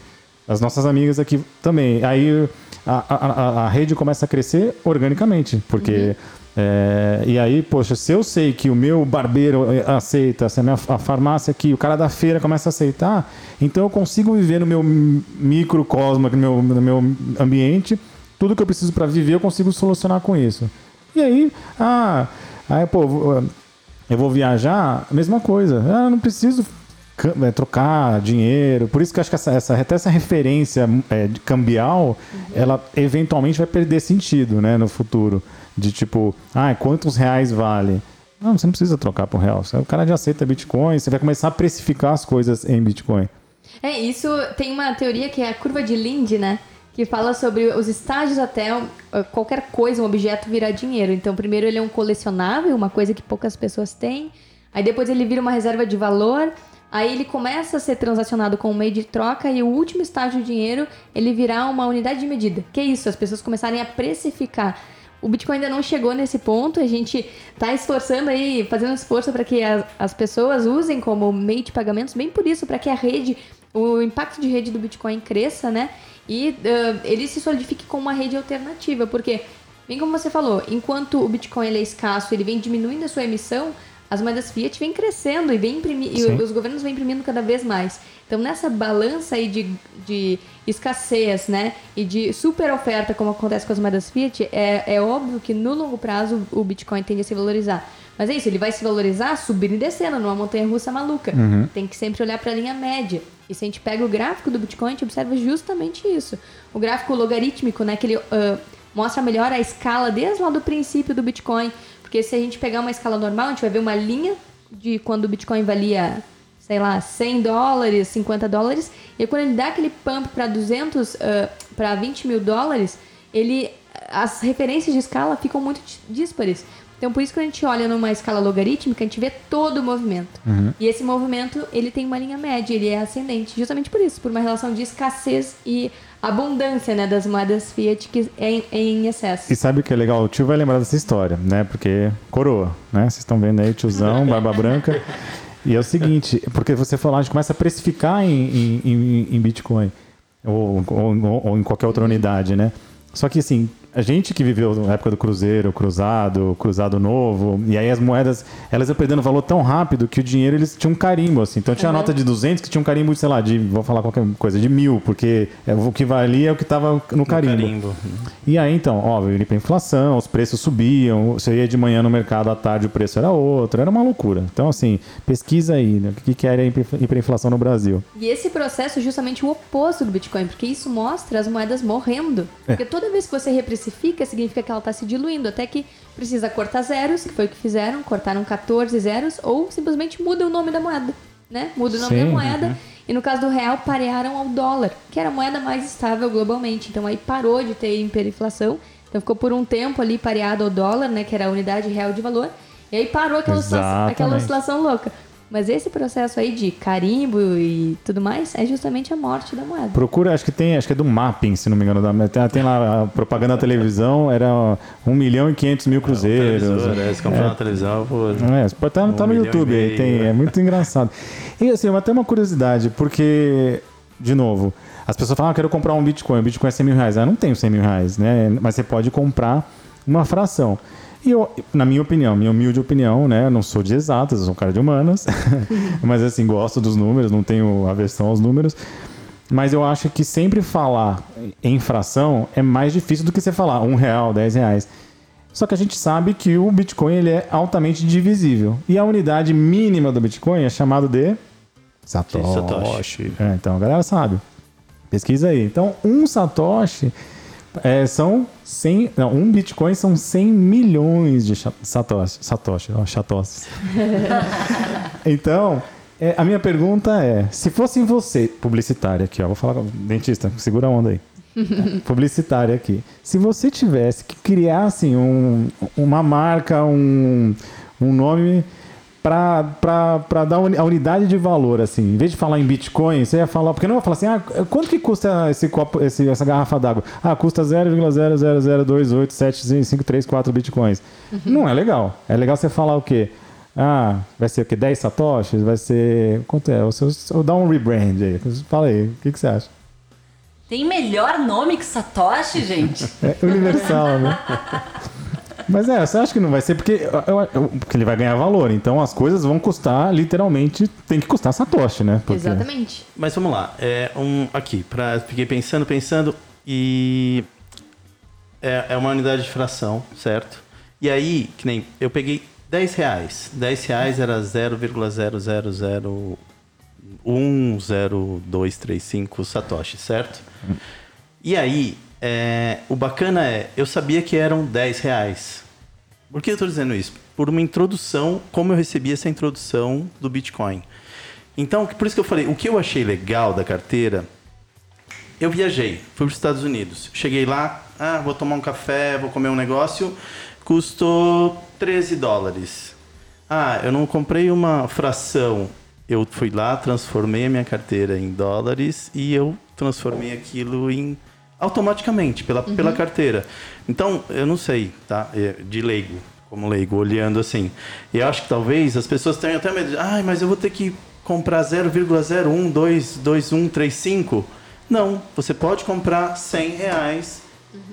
as nossas amigas aqui também, aí a, a, a- rede começa a crescer organicamente, porque é, e aí, poxa, se eu sei que o meu barbeiro eh, aceita, se a, minha, a farmácia aqui, o cara da feira começa a aceitar, então eu consigo viver no meu microcosmo, no meu, no meu ambiente, tudo que eu preciso para viver eu consigo solucionar com isso. E aí, ah, aí, pô, eu vou viajar, mesma coisa. Ah, eu não preciso é, trocar dinheiro. Por isso que eu acho que essa, essa, até essa referência é, cambial, ela eventualmente vai perder sentido né, no futuro. De tipo, ah, quantos reais vale? Não, você não precisa trocar por real. O cara já aceita Bitcoin, você vai começar a precificar as coisas em Bitcoin. É, isso tem uma teoria que é a curva de Lind, né? Que fala sobre os estágios até uh, qualquer coisa, um objeto virar dinheiro. Então, primeiro ele é um colecionável, uma coisa que poucas pessoas têm. Aí depois ele vira uma reserva de valor. Aí ele começa a ser transacionado com um meio de troca e o último estágio de dinheiro, ele virar uma unidade de medida. Que é isso, as pessoas começarem a precificar o Bitcoin ainda não chegou nesse ponto. A gente está esforçando aí, fazendo esforço para que as, as pessoas usem como meio de pagamentos, bem por isso, para que a rede, o impacto de rede do Bitcoin cresça, né? E uh, ele se solidifique como uma rede alternativa, porque, bem como você falou, enquanto o Bitcoin é escasso, ele vem diminuindo a sua emissão, as moedas fiat vêm crescendo e, vem imprimi e os governos vêm imprimindo cada vez mais. Então, nessa balança aí de, de escassez, né, e de super oferta, como acontece com as moedas fiat, é, é óbvio que no longo prazo o Bitcoin tende a se valorizar. Mas é isso, ele vai se valorizar subindo e descendo numa montanha russa maluca. Uhum. Tem que sempre olhar para a linha média. E se a gente pega o gráfico do Bitcoin, a gente observa justamente isso. O gráfico logarítmico, né, que ele uh, mostra melhor a escala desde lá do princípio do Bitcoin. Porque se a gente pegar uma escala normal, a gente vai ver uma linha de quando o Bitcoin valia, sei lá, 100 dólares, 50 dólares. E quando ele dá aquele pump para 200, uh, para 20 mil dólares, ele, as referências de escala ficam muito díspares. Então, por isso que a gente olha numa escala logarítmica, a gente vê todo o movimento. Uhum. E esse movimento, ele tem uma linha média, ele é ascendente. Justamente por isso, por uma relação de escassez e abundância né, das moedas fiat que é em, é em, excesso. E sabe o que é legal? O tio vai lembrar dessa história, né? Porque coroa, né? Vocês estão vendo aí, tiozão, barba branca. E é o seguinte, porque você falou, a gente começa a precificar em, em, em Bitcoin ou, ou, ou, em qualquer outra unidade, né? Só que assim, a gente que viveu na época do Cruzeiro, Cruzado, Cruzado Novo, e aí as moedas, elas iam perdendo valor tão rápido que o dinheiro eles tinham um carimbo, assim. Então tinha uhum. nota de 200 que tinha um carimbo, sei lá, de, vou falar qualquer coisa, de mil, porque é, o que valia é o que estava no carimbo. no carimbo. E aí então, óbvio, a inflação, os preços subiam, você ia de manhã no mercado, à tarde o preço era outro, era uma loucura. Então, assim, pesquisa aí, né, o que era a hiperinflação no Brasil. E esse processo é justamente o oposto do Bitcoin, porque isso mostra as moedas morrendo. É. Porque toda vez que você repressiva significa que ela está se diluindo, até que precisa cortar zeros, que foi o que fizeram, cortaram 14 zeros, ou simplesmente muda o nome da moeda, né? Muda o nome Sim, da moeda. Uhum. E no caso do real, parearam ao dólar, que era a moeda mais estável globalmente. Então aí parou de ter hiperinflação. Então ficou por um tempo ali pareado ao dólar, né? Que era a unidade real de valor. E aí parou aquela, oscilação, aquela oscilação louca. Mas esse processo aí de carimbo e tudo mais é justamente a morte da moeda. Procura, acho que tem, acho que é do mapping, se não me engano. Tem, tem lá a propaganda da televisão, era 1 milhão e 500 mil cruzeiros. É, se comprar é, na televisão, pô. É, pode tá, tá no YouTube aí, tem, é muito engraçado. E assim, até uma curiosidade, porque, de novo, as pessoas falam, ah, quero comprar um Bitcoin, o Bitcoin é 100 mil reais. Ah, não tenho 100 mil reais, né? Mas você pode comprar uma fração. E eu, na minha opinião, minha humilde opinião, né? não sou de exatas, eu sou um cara de humanas, mas assim, gosto dos números, não tenho aversão aos números. Mas eu acho que sempre falar em fração é mais difícil do que você falar um real, dez reais. Só que a gente sabe que o Bitcoin ele é altamente divisível. E a unidade mínima do Bitcoin é chamado de Satoshi. Satoshi. É, então a galera sabe. Pesquisa aí. Então, um Satoshi é, são 100, não, um Bitcoin são 100 milhões de satoshi, satoshi, ó, satoshis. então, é, a minha pergunta é, se fosse você, publicitária aqui, ó, vou falar com dentista, segura a onda aí. publicitária aqui. Se você tivesse que criar assim, um, uma marca, um, um nome para dar a unidade de valor, assim. Em vez de falar em Bitcoin, você ia falar. Porque não vai falar assim, ah, quanto que custa esse copo, esse, essa garrafa d'água? Ah, custa 0,000287534 Bitcoins. Uhum. Não é legal. É legal você falar o quê? Ah, vai ser o quê? 10 satoshis? Vai ser. Quanto é? Ou dá um rebrand aí. Fala aí, o que, que você acha? Tem melhor nome que Satoshi, gente? é universal, né? Mas é, você acha que não vai ser? Porque, eu, eu, porque ele vai ganhar valor. Então as coisas vão custar, literalmente, tem que custar Satoshi, né? Porque... Exatamente. Mas vamos lá. É um, aqui, pra, fiquei pensando, pensando, e é, é uma unidade de fração, certo? E aí, que nem eu peguei 10 reais. 10 reais era 0,00010235 Satoshi, certo? E aí, é, o bacana é, eu sabia que eram 10 reais. Por que eu estou dizendo isso? Por uma introdução, como eu recebi essa introdução do Bitcoin. Então, por isso que eu falei, o que eu achei legal da carteira, eu viajei, fui para os Estados Unidos. Cheguei lá, ah, vou tomar um café, vou comer um negócio, custou 13 dólares. Ah, eu não comprei uma fração. Eu fui lá, transformei a minha carteira em dólares e eu transformei aquilo em automaticamente pela, pela carteira. Então, eu não sei, tá? É, De leigo, como leigo, olhando assim. E eu acho que talvez as pessoas tenham até medo de, ai, mas eu vou ter que comprar 0,012135. Não, você pode comprar 100 reais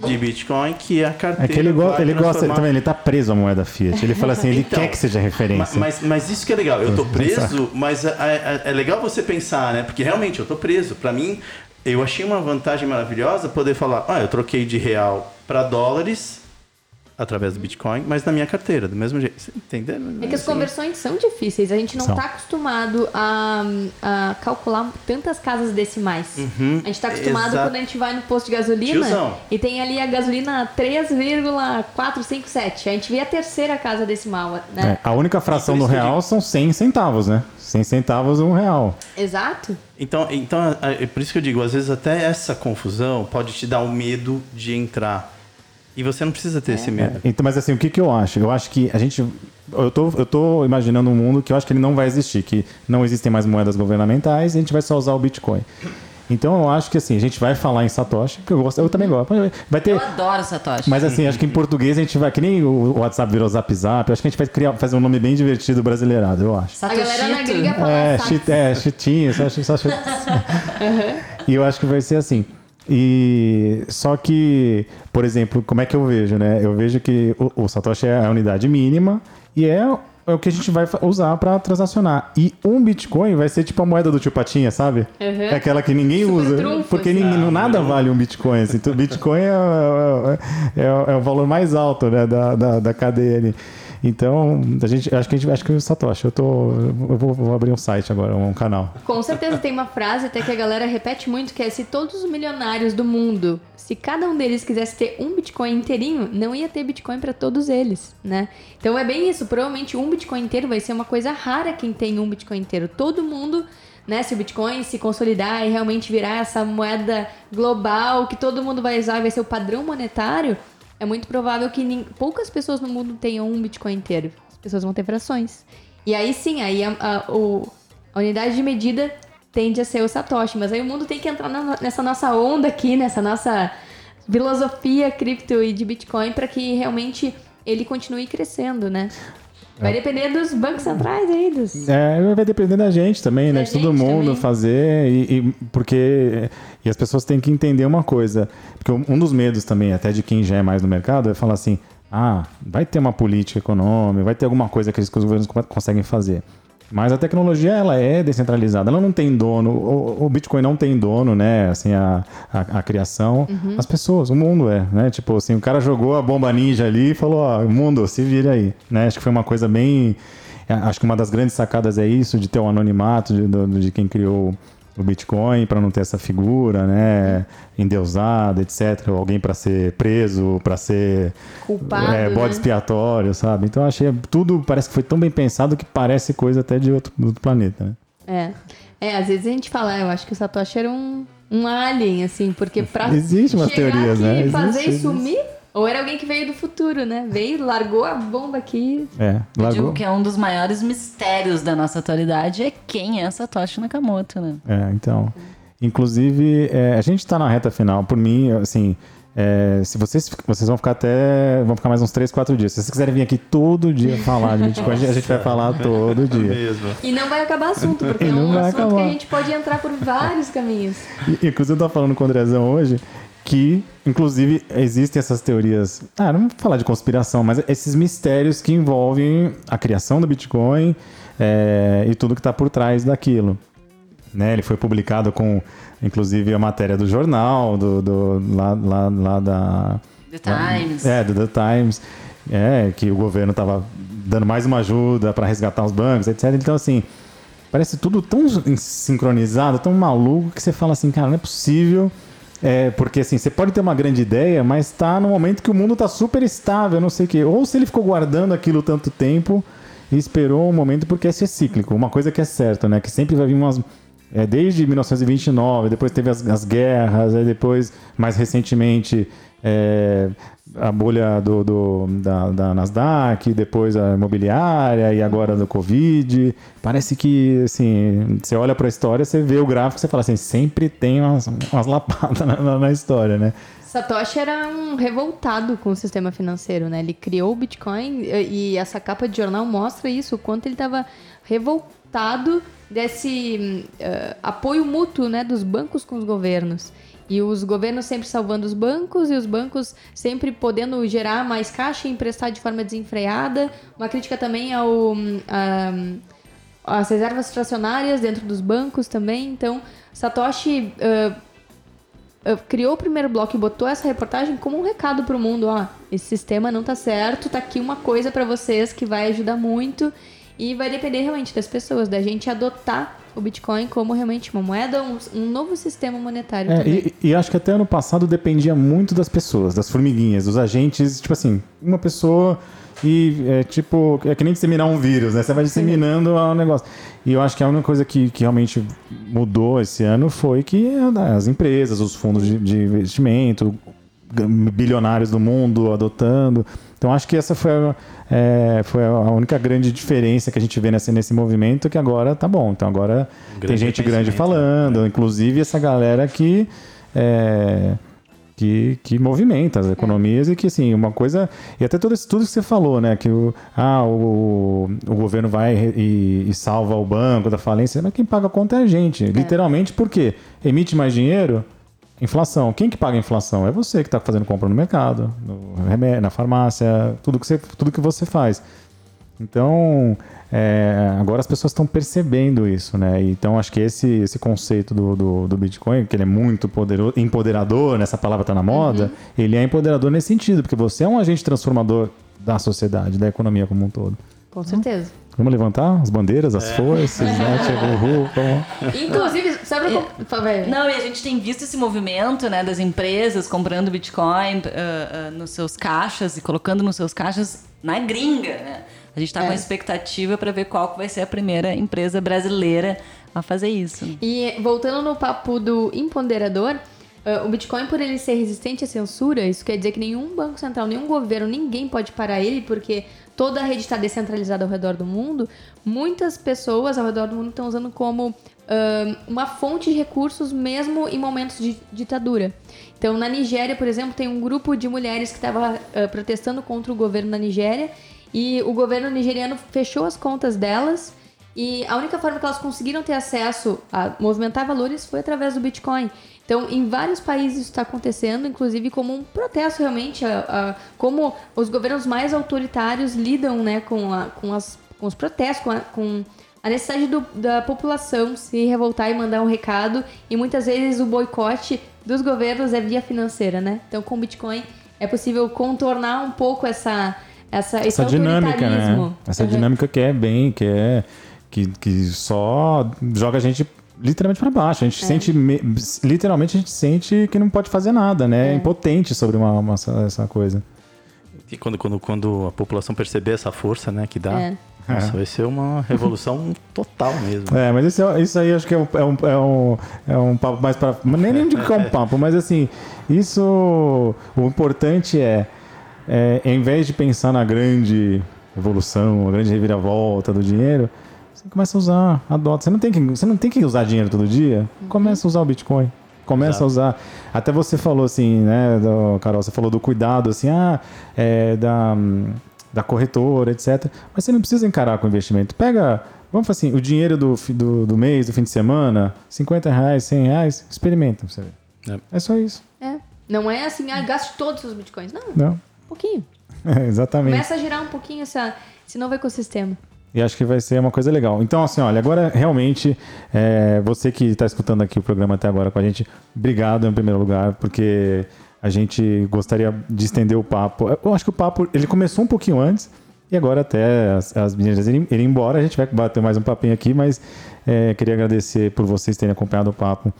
de Bitcoin, que é a carteira. É que ele, go ele gosta, transformar- também, ele tá preso à moeda Fiat. Ele fala assim, ele Então, quer que seja referência. Ma- Mas, mas isso que é legal. Eu tô preso, mas é, é- é legal você pensar, né? Porque realmente eu tô preso. Pra mim, eu achei uma vantagem maravilhosa poder falar: ah, eu troquei de real para dólares através do Bitcoin, mas na minha carteira, do mesmo jeito. Você entendeu? É que as Assim, conversões são difíceis. A gente não está acostumado a, a calcular tantas casas decimais. A gente está acostumado exato. quando a gente vai no posto de gasolina Tiozão. e tem ali a gasolina 3,457. A gente vê a terceira casa decimal, É, né? a única fração do real são 100 centavos, né? 100 centavos um real. Exato. Então, então é é por isso que eu digo, às vezes até essa confusão pode te dar o medo de entrar. E você não precisa ter esse medo. Então, mas assim, o que, que eu acho? Eu acho que a gente. Eu tô, eu tô imaginando um mundo que eu acho que ele não vai existir, que não existem mais moedas governamentais e a gente vai só usar o Bitcoin. Então eu acho que assim, a gente vai falar em Satoshi, que eu gosto, eu também gosto. Vai ter. Eu adoro Satoshi. Mas assim, acho que em português a gente vai, que nem o WhatsApp virou Zap Zap, acho que a gente vai criar, fazer um nome bem divertido brasileirado, eu acho. A galera na gringa fala É, chit, é chitinho, só, só chit- E eu acho que vai ser assim. E só que, por exemplo, como é que eu vejo, né? Eu vejo que o, o Satoshi é a unidade mínima e é, é o que a gente vai usar para transacionar. E um Bitcoin vai ser tipo a moeda do tio Patinha, sabe? Uhum. É aquela que ninguém Super usa. trunfo, porque assim. ninguém, nada vale um Bitcoin. Assim. Então, Bitcoin é, é, é- é o valor mais alto né, da, da, da cadeia ali. Então, a gente, acho que a gente, acho que o Satoshi, eu tô. Eu vou, vou abrir um site agora, um canal. Com certeza tem uma frase até que a galera repete muito que é se todos os milionários do mundo, se cada um deles quisesse ter um Bitcoin inteirinho, não ia ter Bitcoin para todos eles, né? Então é bem isso, provavelmente um Bitcoin inteiro vai ser uma coisa rara quem tem um Bitcoin inteiro. Todo mundo, né, se o Bitcoin se consolidar e realmente virar essa moeda global que todo mundo vai usar, vai ser o padrão monetário, é muito provável que nin- poucas pessoas no mundo tenham um Bitcoin inteiro. As pessoas vão ter frações. E aí sim, aí a, a- o- a unidade de medida tende a ser o Satoshi. Mas aí o mundo tem que entrar na- nessa nossa onda aqui, nessa nossa filosofia cripto e de Bitcoin para que realmente ele continue crescendo, né? Vai depender dos bancos centrais aí, dos... É, vai depender da gente também, né? Da De todo mundo também. fazer. E, e- porque. E as pessoas têm que entender uma coisa. Porque um dos medos também, até de quem já é mais no mercado, é falar assim: ah, vai ter uma política econômica, vai ter alguma coisa que os governos co- conseguem fazer. Mas a tecnologia ela é descentralizada, ela não tem dono, o, o Bitcoin não tem dono, né? Assim, a, a, a criação, as pessoas, o mundo é, né? Tipo assim, o cara jogou a bomba ninja ali e falou, ó, mundo, se vira aí, né? Acho que foi uma coisa bem. Acho que uma das grandes sacadas é isso, de ter o anonimato de, do- de quem criou o Bitcoin, para não ter essa figura, né? Endeusada, etc. Alguém para ser preso, para ser Culpado, é, bode né? expiatório, sabe? Então eu achei tudo parece que foi tão bem pensado que parece coisa até de outro, outro planeta, né? É. É, às vezes a gente fala, "Ah, eu acho que o Satoshi era um, um alien, assim, porque pra Existe umas teorias, aqui né? fazer Existe, e sumir, ou era alguém que veio do futuro, né? Veio, largou a bomba aqui. É, Eu digo largou. que é um dos maiores mistérios da nossa atualidade é quem é Satoshi Nakamoto, né? É, então. Inclusive, é, a gente tá na reta final. Por mim, assim, é, se vocês, vocês vão ficar até. vão ficar mais uns 3, 4 dias. Se vocês quiserem vir aqui todo dia falar de Bitcoin, a gente vai falar todo dia. Mesmo. E não vai acabar assunto, porque E é um assunto que acabar. a gente pode entrar por vários caminhos. E, inclusive, eu tava falando com o Andrezão hoje que, inclusive, existem essas teorias. Ah, não vou falar de conspiração, mas esses mistérios que envolvem a criação do Bitcoin é, e tudo que está por trás daquilo. Né, ele foi publicado com, inclusive, a matéria do jornal, do, do- lá, lá, lá da. The Times. É, do The Times. É, que o governo estava dando mais uma ajuda para resgatar os bancos, etc. Então, assim, parece tudo tão sincronizado, tão maluco, que você fala assim, cara, não é possível. É, porque assim, você pode ter uma grande ideia, mas tá no momento que o mundo tá super estável, não sei o quê. Ou se ele ficou guardando aquilo tanto tempo e esperou um momento, porque isso é cíclico. Uma coisa que é certa, né? Que sempre vai vir umas. é, desde 1929, depois teve as, as guerras, aí depois, mais recentemente, é, a bolha do, do- da, da Nasdaq, depois a imobiliária e agora do Covid. Parece que, assim, você olha para a história, você vê o gráfico, você fala assim, sempre tem umas, umas lapadas na, na- história, né? Satoshi era um revoltado com o sistema financeiro, né? Ele criou o Bitcoin e essa capa de jornal mostra isso, o quanto ele estava revoltado desse eh, apoio mútuo, né, dos bancos com os governos. E os governos sempre salvando os bancos e os bancos sempre podendo gerar mais caixa e emprestar de forma desenfreada. Uma crítica também ao hum, a, as reservas fracionárias dentro dos bancos também. Então, Satoshi eh, eh, criou o primeiro bloco e botou essa reportagem como um recado pro mundo, ó, esse sistema não tá certo, tá aqui uma coisa pra vocês que vai ajudar muito e vai depender realmente das pessoas, da gente adotar o Bitcoin como realmente uma moeda, um, um novo sistema monetário É, também. e, e acho que até ano passado dependia muito das pessoas, das formiguinhas, dos agentes. Tipo assim, uma pessoa e é tipo, é que nem disseminar um vírus, né? Você vai disseminando o negócio. E eu acho que a única coisa que, que realmente mudou esse ano foi que as empresas, os fundos de, de investimento, bilionários do mundo adotando. Então acho que essa foi a, é, foi a única grande diferença que a gente vê nesse, nesse movimento, que agora tá bom. Então agora Um tem gente grande reconhecimento, falando, inclusive essa galera que, é, que, que movimenta as economias e que, assim, uma coisa... E até todo isso, tudo que você falou, né? Que o, ah, o, o governo vai e, e salva o banco da falência, mas quem paga a conta é a gente. Literalmente, por quê? Emite mais dinheiro... Inflação. Quem que paga a inflação? É você que está fazendo compra no mercado, no remédio, na farmácia, tudo que você, tudo que você faz. Então, é, agora as pessoas estão percebendo isso, né? Então, acho que esse, esse conceito do, do, do Bitcoin, que ele é muito poderoso, empoderador, nessa palavra está na moda, ele é empoderador nesse sentido, porque você é um agente transformador da sociedade, da economia como um todo. Com certeza. Vamos levantar as bandeiras, as foices, né? Tipo. Inclusive, sabe como... Vai. Não, e a gente tem visto esse movimento, né, das empresas comprando Bitcoin ah, ah, nos seus caixas e colocando nos seus caixas na gringa, né? A gente está com a expectativa para ver qual que vai ser a primeira empresa brasileira a fazer isso. E voltando no papo do empoderador, eh, o Bitcoin, por ele ser resistente à censura, isso quer dizer que nenhum banco central, nenhum governo, ninguém pode parar ele, porque toda a rede está descentralizada ao redor do mundo. Muitas pessoas ao redor do mundo estão usando como ah, uma fonte de recursos, mesmo em momentos de ditadura. Então, na Nigéria, por exemplo, tem um grupo de mulheres que estava ah, protestando contra o governo da Nigéria e o governo nigeriano fechou as contas delas e a única forma que elas conseguiram ter acesso a movimentar valores foi através do Bitcoin. Então, em vários países isso está acontecendo, inclusive como um protesto realmente, a, a- como os governos mais autoritários lidam né, com, a- com, as- com os protestos, com a, com a necessidade do- da população se revoltar e mandar um recado. E muitas vezes o boicote dos governos é via financeira, né? Então, com o Bitcoin é possível contornar um pouco essa, essa, essa dinâmica, né? Essa Uhum. dinâmica que é bem, que é que, que só joga a gente literalmente para baixo. A gente É. sente, me- literalmente a gente sente que não pode fazer nada, né? É impotente sobre uma, uma- essa, essa coisa. E quando, quando, quando a população perceber essa força, né, que dá, É. nossa, vai ser uma revolução total mesmo. É, mas isso, é- isso aí acho que é um, é um, é um, é papo mais para. Nem, nem digo que é um papo, mas assim, isso. O importante é, é, em vez de pensar na grande evolução, a grande reviravolta do dinheiro, começa a usar, adota. Você não tem que, você não tem que usar dinheiro todo dia, começa a usar o Bitcoin. Começa Exato. a usar. Até você falou assim, né, do- Carol, você falou do cuidado, assim, ah, é, da, da corretora, etc. Mas você não precisa encarar com investimento. Pega, vamos falar assim, o dinheiro do, do, do mês, do fim de semana, 50 reais, 100 reais, experimenta pra você ver. É. É só isso. É. Não é assim, ah, gaste todos os seus bitcoins. Não, um Não. pouquinho. É, exatamente. Começa a girar um pouquinho essa, esse novo ecossistema. E acho que vai ser uma coisa legal. Então, assim, olha, agora realmente, é, você que está escutando aqui o programa até agora com a gente, obrigado em primeiro lugar, porque a gente gostaria de estender o papo. Eu acho que o papo, ele começou um pouquinho antes, e agora até as, as meninas irem, irem embora, a gente vai bater mais um papinho aqui, mas é, queria agradecer por vocês terem acompanhado o papo.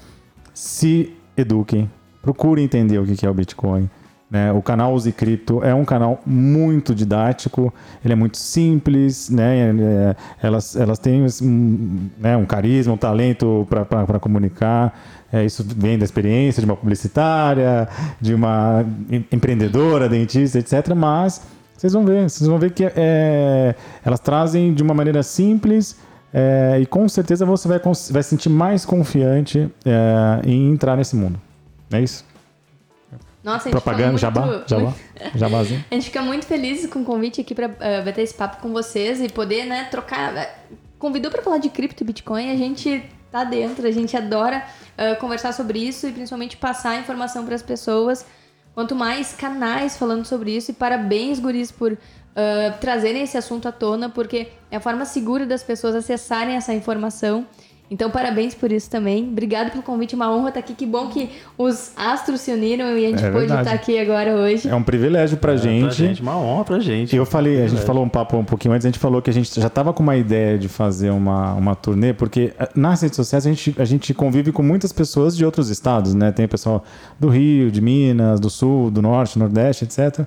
Se eduquem, procurem entender o que que é o Bitcoin. Né? O canal Use Cripto é um canal muito didático, ele é muito simples, né? É, elas, elas têm um, né, um carisma, um talento para comunicar. É, isso vem da experiência de uma publicitária, de uma empreendedora, dentista, etc. Mas vocês vão ver, vocês vão ver que é, elas trazem de uma maneira simples é, e com certeza você vai, vai se sentir mais confiante é, em entrar nesse mundo. É isso? Nossa, a gente Propaganda, muito, jabá, jabá, jabazinho. A gente fica muito feliz com o convite aqui para uh, eh, bater esse papo com vocês e poder, né, trocar. Eh, convidou para falar de cripto e Bitcoin, a gente tá dentro, a gente adora uh, conversar sobre isso e principalmente passar a informação para as pessoas. Quanto mais canais falando sobre isso, e parabéns, guris, por uh, trazerem esse assunto à tona, porque é a forma segura das pessoas acessarem essa informação. Então, parabéns por isso também. Obrigado pelo convite, uma honra estar aqui. Que bom que os astros se uniram e a gente é pôde estar aqui agora hoje. É um privilégio pra, é, gente. pra gente. Uma honra pra gente. Eu falei, a gente falou um papo um pouquinho antes, a gente falou que a gente já estava com uma ideia de fazer uma, uma turnê, porque eh, nas redes sociais a gente, a gente convive com muitas pessoas de outros estados, né? Tem pessoal do Rio, de Minas, do Sul, do Norte, Nordeste, etc.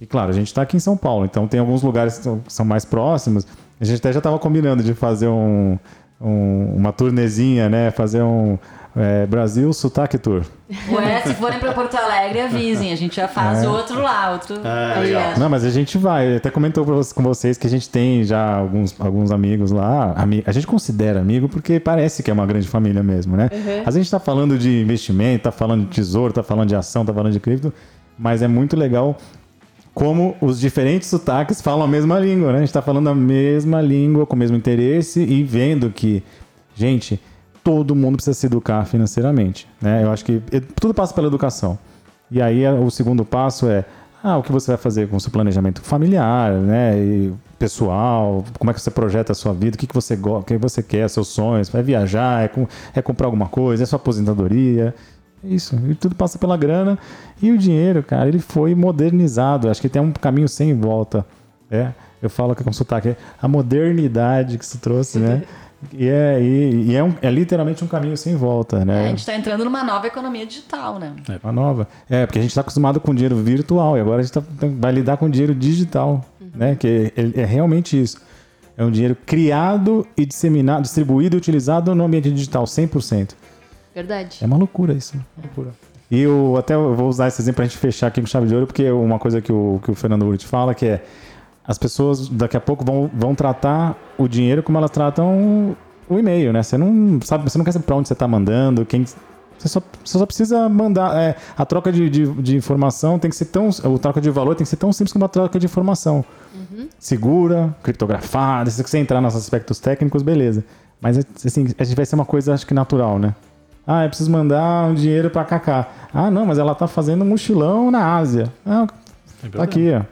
E claro, a gente está aqui em São Paulo, então tem alguns lugares que são mais próximos. A gente até já estava combinando de fazer um um, uma turnezinha, né? Fazer um é, Brasil Sotaque Tour. Ué, se forem para Porto Alegre, avisem. A gente já faz é. outro lá, outro. É, Não, mas a gente vai. Até comentou com vocês que a gente tem já alguns, alguns amigos lá. A gente considera amigo porque parece que é uma grande família mesmo, né? Uhum. A gente está falando de investimento, está falando de tesouro, está falando de ação, está falando de cripto, mas é muito legal como os diferentes sotaques falam a mesma língua, né? A gente está falando a mesma língua, com o mesmo interesse e vendo que, gente, todo mundo precisa se educar financeiramente, né? Eu acho que tudo passa pela educação. E aí o segundo passo é ah, o que você vai fazer com o seu planejamento familiar, né? E pessoal, como é que você projeta a sua vida, o que, que você gosta, o que você quer, seus sonhos, vai viajar, é, com, é comprar alguma coisa, é sua aposentadoria. Isso, e tudo passa pela grana. E o dinheiro, cara, ele foi modernizado. Acho que tem um caminho sem volta. É, eu falo que é com sotaque, a modernidade que se trouxe, né? E é, e, e é, um, é, literalmente um caminho sem volta, né? É, a gente está entrando numa nova economia digital, né? É, uma nova. É, porque a gente está acostumado com dinheiro virtual e agora a gente tá, vai lidar com dinheiro digital, uhum. né? Que é, é, realmente isso. É um dinheiro criado e disseminado, distribuído e utilizado no ambiente digital, 100%. Verdade. É uma loucura isso. Uma loucura. E eu até eu vou usar esse exemplo pra gente fechar aqui com chave de ouro, porque é uma coisa que o, que o Fernando Urich fala que é as pessoas daqui a pouco vão, vão tratar o dinheiro como elas tratam o e-mail, né? Você não sabe, você não quer saber para onde você está mandando, quem você só, você só precisa mandar. É, a troca de, de, de, informação tem que ser tão. A troca de valor tem que ser tão simples como a troca de informação. Uhum. Segura, criptografada. Se você entrar nos aspectos técnicos, beleza. Mas assim, a gente vai ser uma coisa, acho que natural, né? Ah, eu preciso mandar um dinheiro para Kaká. Ah, não, mas ela tá fazendo um mochilão na Ásia. Ah, tá aqui, ó.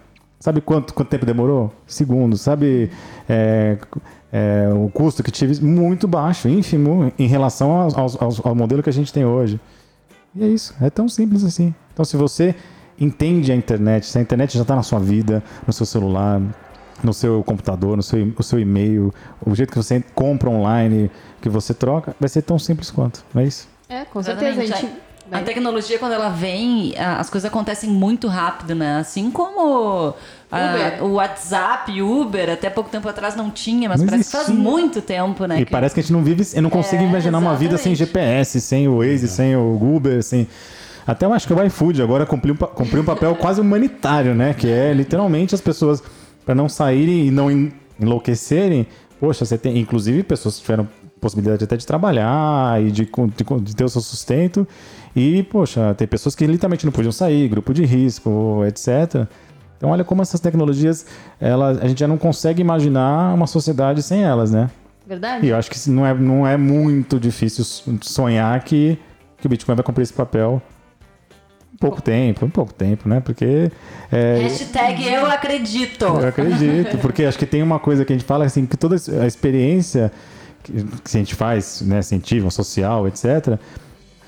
Sabe quanto, quanto tempo demorou? Segundos. Sabe é, é, o custo que tive? Muito baixo, ínfimo, em relação ao, ao, ao modelo que a gente tem hoje. E é isso. É tão simples assim. Então, se você entende a internet, se a internet já está na sua vida, no seu celular, no seu computador, no seu, no seu e-mail, o jeito que você compra online, que você troca, vai ser tão simps quanto, não é isso? É, com certeza. A, gente a tecnologia, quando ela vem, as coisas acontecem muito rápido, né? Assim como a, o WhatsApp, Uber, até pouco tempo atrás não tinha, mas não parece existia. que faz muito tempo, né? E que... parece que a gente não vive, eu não consigo é, imaginar exatamente. uma vida sem GPS, sem o Waze, é. sem o Uber, sem... Até eu acho que o iFood agora cumpriu, cumpriu um papel quase humanitário, né? Que é literalmente as pessoas, para não saírem e não enlouquecerem, poxa, você tem, inclusive, pessoas que tiveram possibilidade até de trabalhar e de, de, de, ter o seu sustento. E, poxa, tem pessoas que literalmente não podiam sair, grupo de risco, etc. Então, olha como essas tecnologias, ela, a gente já não consegue imaginar uma sociedade sem elas, né? Verdade. E eu acho que não é, não é muito difícil sonhar que, que o Bitcoin vai cumprir esse papel pouco tempo, em pouco tempo, né? Porque. É, Hashtag eu acredito. Eu acredito, porque acho que tem uma coisa que a gente fala assim, que toda a experiência que, a gente faz, né, científica, social, etc.,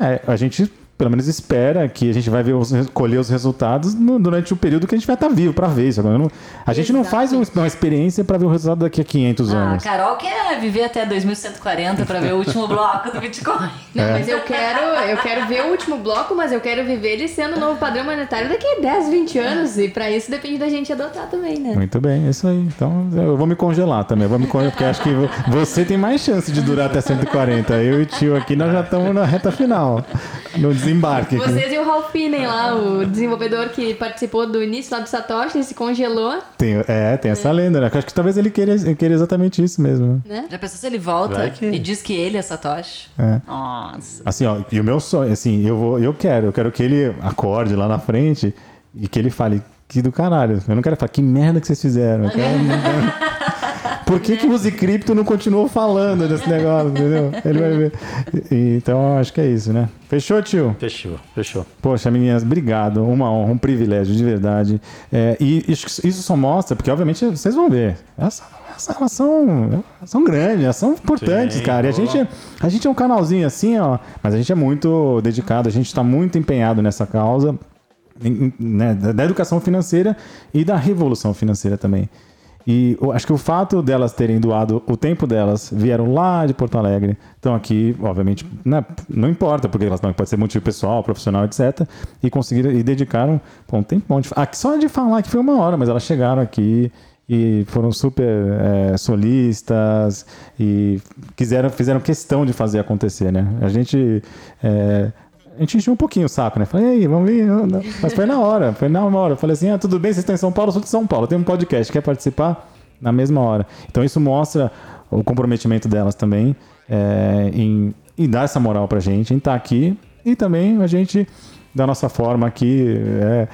é, a gente pelo menos espera que a gente vai ver os, colher os resultados no- durante o período que a gente vai estar vivo para ver isso. Agora, não- a gente não faz um- uma experiência para ver o resultado daqui a 500 Ah, a anos. Carol quer viver até 2140 pra ver o último bloco do Bitcoin. Não, É. mas eu quero, eu quero ver o último bloco, mas eu quero viver ele sendo o novo padrão monetário daqui a 10, 20 anos. E pra isso depende da gente adotar também, né? Muito bem, é isso aí. Então eu vou me congelar também. Eu vou me congelar, porque acho que vo- você tem mais chance de durar até 140. Eu e o tio aqui, nós já estamos na reta final. No desembarque. aqui. Vocês e o Ralph Finney lá, o desenvolvedor que participou do início lá do Satoshi, ele se congelou, Tem, é, tem essa lenda, né? Acho que talvez ele queira, ele queira exatamente isso mesmo. né? Já pensou se ele volta que- e diz que ele é Satoshi? É. Nossa. Assim, ó, e o meu sonho, assim, eu vou, eu quero, eu quero que ele acorde lá na frente e que ele fale que do caralho. Eu não quero falar que merda que vocês fizeram. Eu quero- Por que, que o Use Cripto não continuou falando desse negócio, entendeu? Ele vai ver. Então, acho que é isso, né? Fechou, tio? Fechou, fechou. Poxa, meninas, obrigado. Uma honra, um privilégio, de verdade. É, e isso só mostra, porque obviamente vocês vão ver. Elas, elas são, elas são grandes, elas são importantes, Sim, cara. E a boa. gente, a gente é um canalzinho assim, ó, mas a gente é muito dedicado, a gente está muito empenhado nessa causa. né, da educação financeira e da revolução financeira também. E acho que o fato delas terem doado o tempo delas, vieram lá de Porto Alegre, estão aqui, obviamente, né, não importa, porque elas não pode ser motivo pessoal, profissional, etc. E conseguiram e dedicaram pô, um tempão de, aqui, só de falar que foi uma hora, mas elas chegaram aqui e foram super é, solistas e quiseram, fizeram questão de fazer acontecer, né? A gente é, a gente encheu um pouquinho o saco, né? Falei, ei, vamos vir. Mas foi na hora, foi na hora. Falei assim: ah, tudo bem, vocês estão em São Paulo, eu sou de São Paulo, tem um podcast, quer participar? Na mesma hora. Então isso mostra o comprometimento delas também é, em, em dar essa moral pra gente, em estar aqui e também a gente. Da nossa forma aqui, é,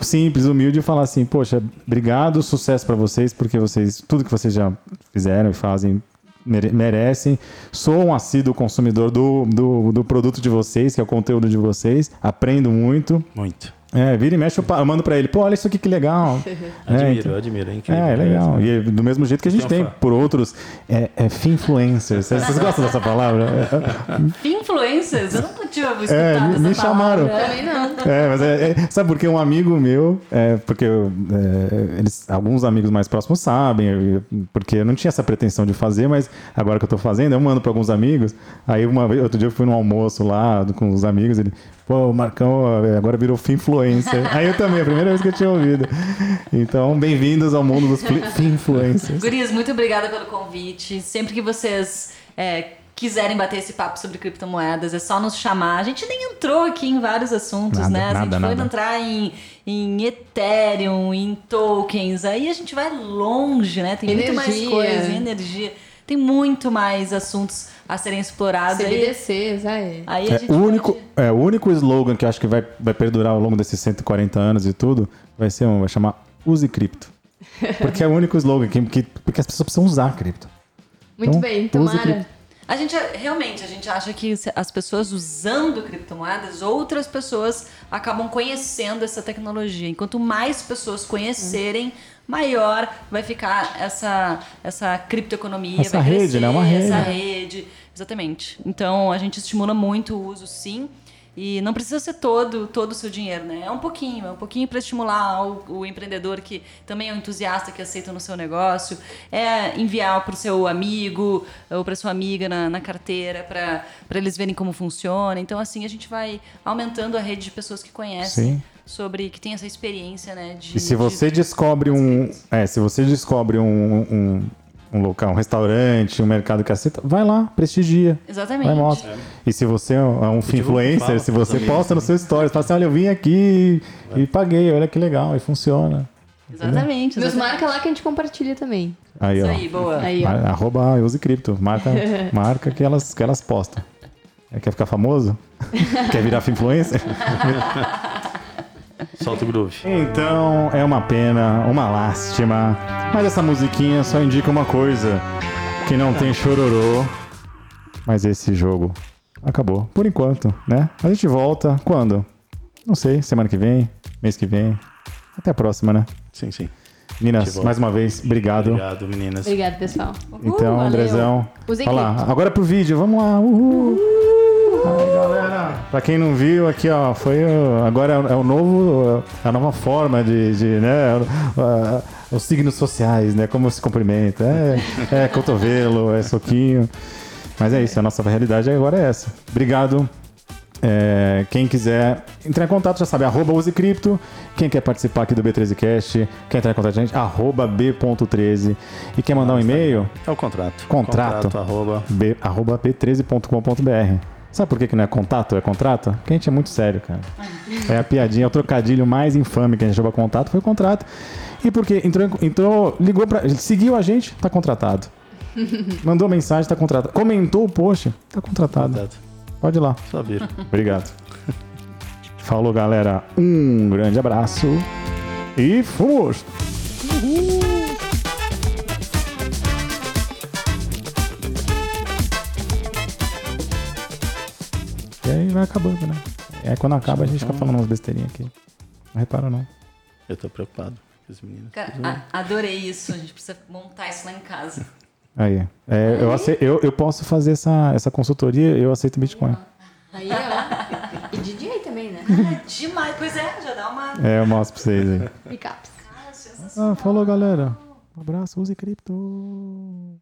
simples, humilde, falar assim: Poxa, obrigado, sucesso pra vocês, porque vocês, tudo que vocês já fizeram e fazem merecem. Sou um assíduo consumidor do, do, do produto de vocês, que é o conteúdo de vocês. Aprendo muito. Muito. É, vira e mexe, eu mando pra ele, pô, olha isso aqui que legal. É, Admiro, então- eu admiro, é incrível. é, é legal. E é do mesmo jeito que a gente Tem tem uma fã. por outros é, é finfluencers. Vocês gostam dessa palavra? Influencers? Eu nunca tinha escutado É, me, me chamaram. Também não. É, mas é, é- sabe porque um amigo meu, é, porque eu, é, eles, alguns amigos mais próximos sabem, eu- porque eu não tinha essa pretensão de fazer, mas agora que eu tô fazendo, eu mando para alguns amigos. Aí uma vez, outro dia eu fui num almoço lá com os amigos, ele, pô, o Marcão é, agora virou finfluencer. Aí eu também, a primeira vez que eu tinha ouvido. Então, bem-vindos ao mundo dos finfluencers. Gurias, muito obrigada pelo convite. Sempre que vocês é, quiserem bater esse papo sobre criptomoedas, é só nos chamar. A gente nem entrou aqui em vários assuntos, Nada, né? a gente nada, foi nada. entrar em, em Ethereum, em tokens. Aí a gente vai longe, né? Tem muito mais Energia. coisa, energia. Tem muito mais assuntos a serem explorados. Aí, CBDCs, aí. aí a É, o, único, pode- é, o único slogan que eu acho que vai, vai perdurar ao longo desses 140 anos e tudo vai ser um, vai chamar Use Cripto. Porque é o único slogan que, que- porque as pessoas precisam usar cripto. Muito Então, bem, use tomara. A gente realmente a gente acha que as pessoas usando criptomoedas, outras pessoas acabam conhecendo essa tecnologia. Enquanto mais pessoas conhecerem, maior vai ficar essa essa criptoeconomia, Essa vai rede, crescer, né? Uma rede. essa rede, exatamente. Então a gente estimula muito o uso, sim. E não precisa ser todo todo o seu dinheiro, né? É um pouquinho, é um pouquinho para estimular o, o empreendedor que também é um entusiasta que aceita no seu negócio, é enviar para o seu amigo ou para sua amiga na, na carteira para eles verem como funciona. Então assim a gente vai aumentando a rede de pessoas que conhecem Sim. sobre que tem essa experiência, né? De, E se de- você descobre um. É, se você descobre um, um, um local, um restaurante, um mercado que aceita, vai lá, prestigia. Exatamente. Vai, mostra. E se você é um, é influencer, fala se você amigos, posta no né? seu stories, fala assim: olha, eu vim aqui e paguei, olha que legal, e funciona. Exatamente. Nos exatamente. marca lá que a gente compartilha também. Aí, Isso ó. aí, boa. Aí, ó. Mar- Arroba Use Cripto. Marca, marca que, elas, que elas postam. É, quer ficar famoso? quer virar influencer? Solta o groove. Então, é uma pena, uma lástima. Mas essa musiquinha só indica uma coisa: que não tem chororô. Mas esse jogo acabou, por enquanto, né? A gente volta quando? Não sei, semana que vem, mês que vem. Até a próxima, né? Sim, sim. Meninas, mais uma vez, obrigado. Obrigado, meninas. Obrigada, pessoal. Então, valeu. Andrezão, olha lá, agora pro vídeo, vamos lá. Uhul. Pra quem não viu, aqui ó, foi o- agora é o, é o novo, a nova forma de, de, né, os signos sociais, né, como se cumprimenta, é, é cotovelo, é soquinho, mas é isso, a nossa realidade agora é essa. Obrigado. É, quem quiser entrar em contato já sabe, arroba use cripto. Quem quer participar aqui do B13Cast, quer entrar em contato com a gente, arroba b.13. E quer mandar um e-mail, É o contrato. Contrato. Contrato, arroba. b, arroba b13.com.br. Sabe por que, que não é contato, é contrato? Porque a gente é muito sério, cara. É a piadinha, é o trocadilho mais infame que a gente chama contato, foi contrato. E porque entrou, entrou ligou pra. Seguiu a gente, tá contratado. Mandou mensagem, tá contratado. Comentou o post, tá contratado. Contrato. Pode ir lá. Vir. Obrigado. Falou, galera. Um grande abraço. E fomos! E aí vai acabando, né? E aí quando acaba a gente fica falando umas besteirinhas aqui. Não repara não. Eu tô preocupado com os meninos. Cara, a- adorei isso. A gente precisa montar isso lá em casa. Aí. É, eu, ace- eu, eu posso fazer essa, essa consultoria, eu aceito Bitcoin. Aí, ó. E DJ também, né? Demais. Pois é, já dá uma. É, eu mostro pra vocês aí. Pickups. Ah, falou, galera. Um abraço, use cripto.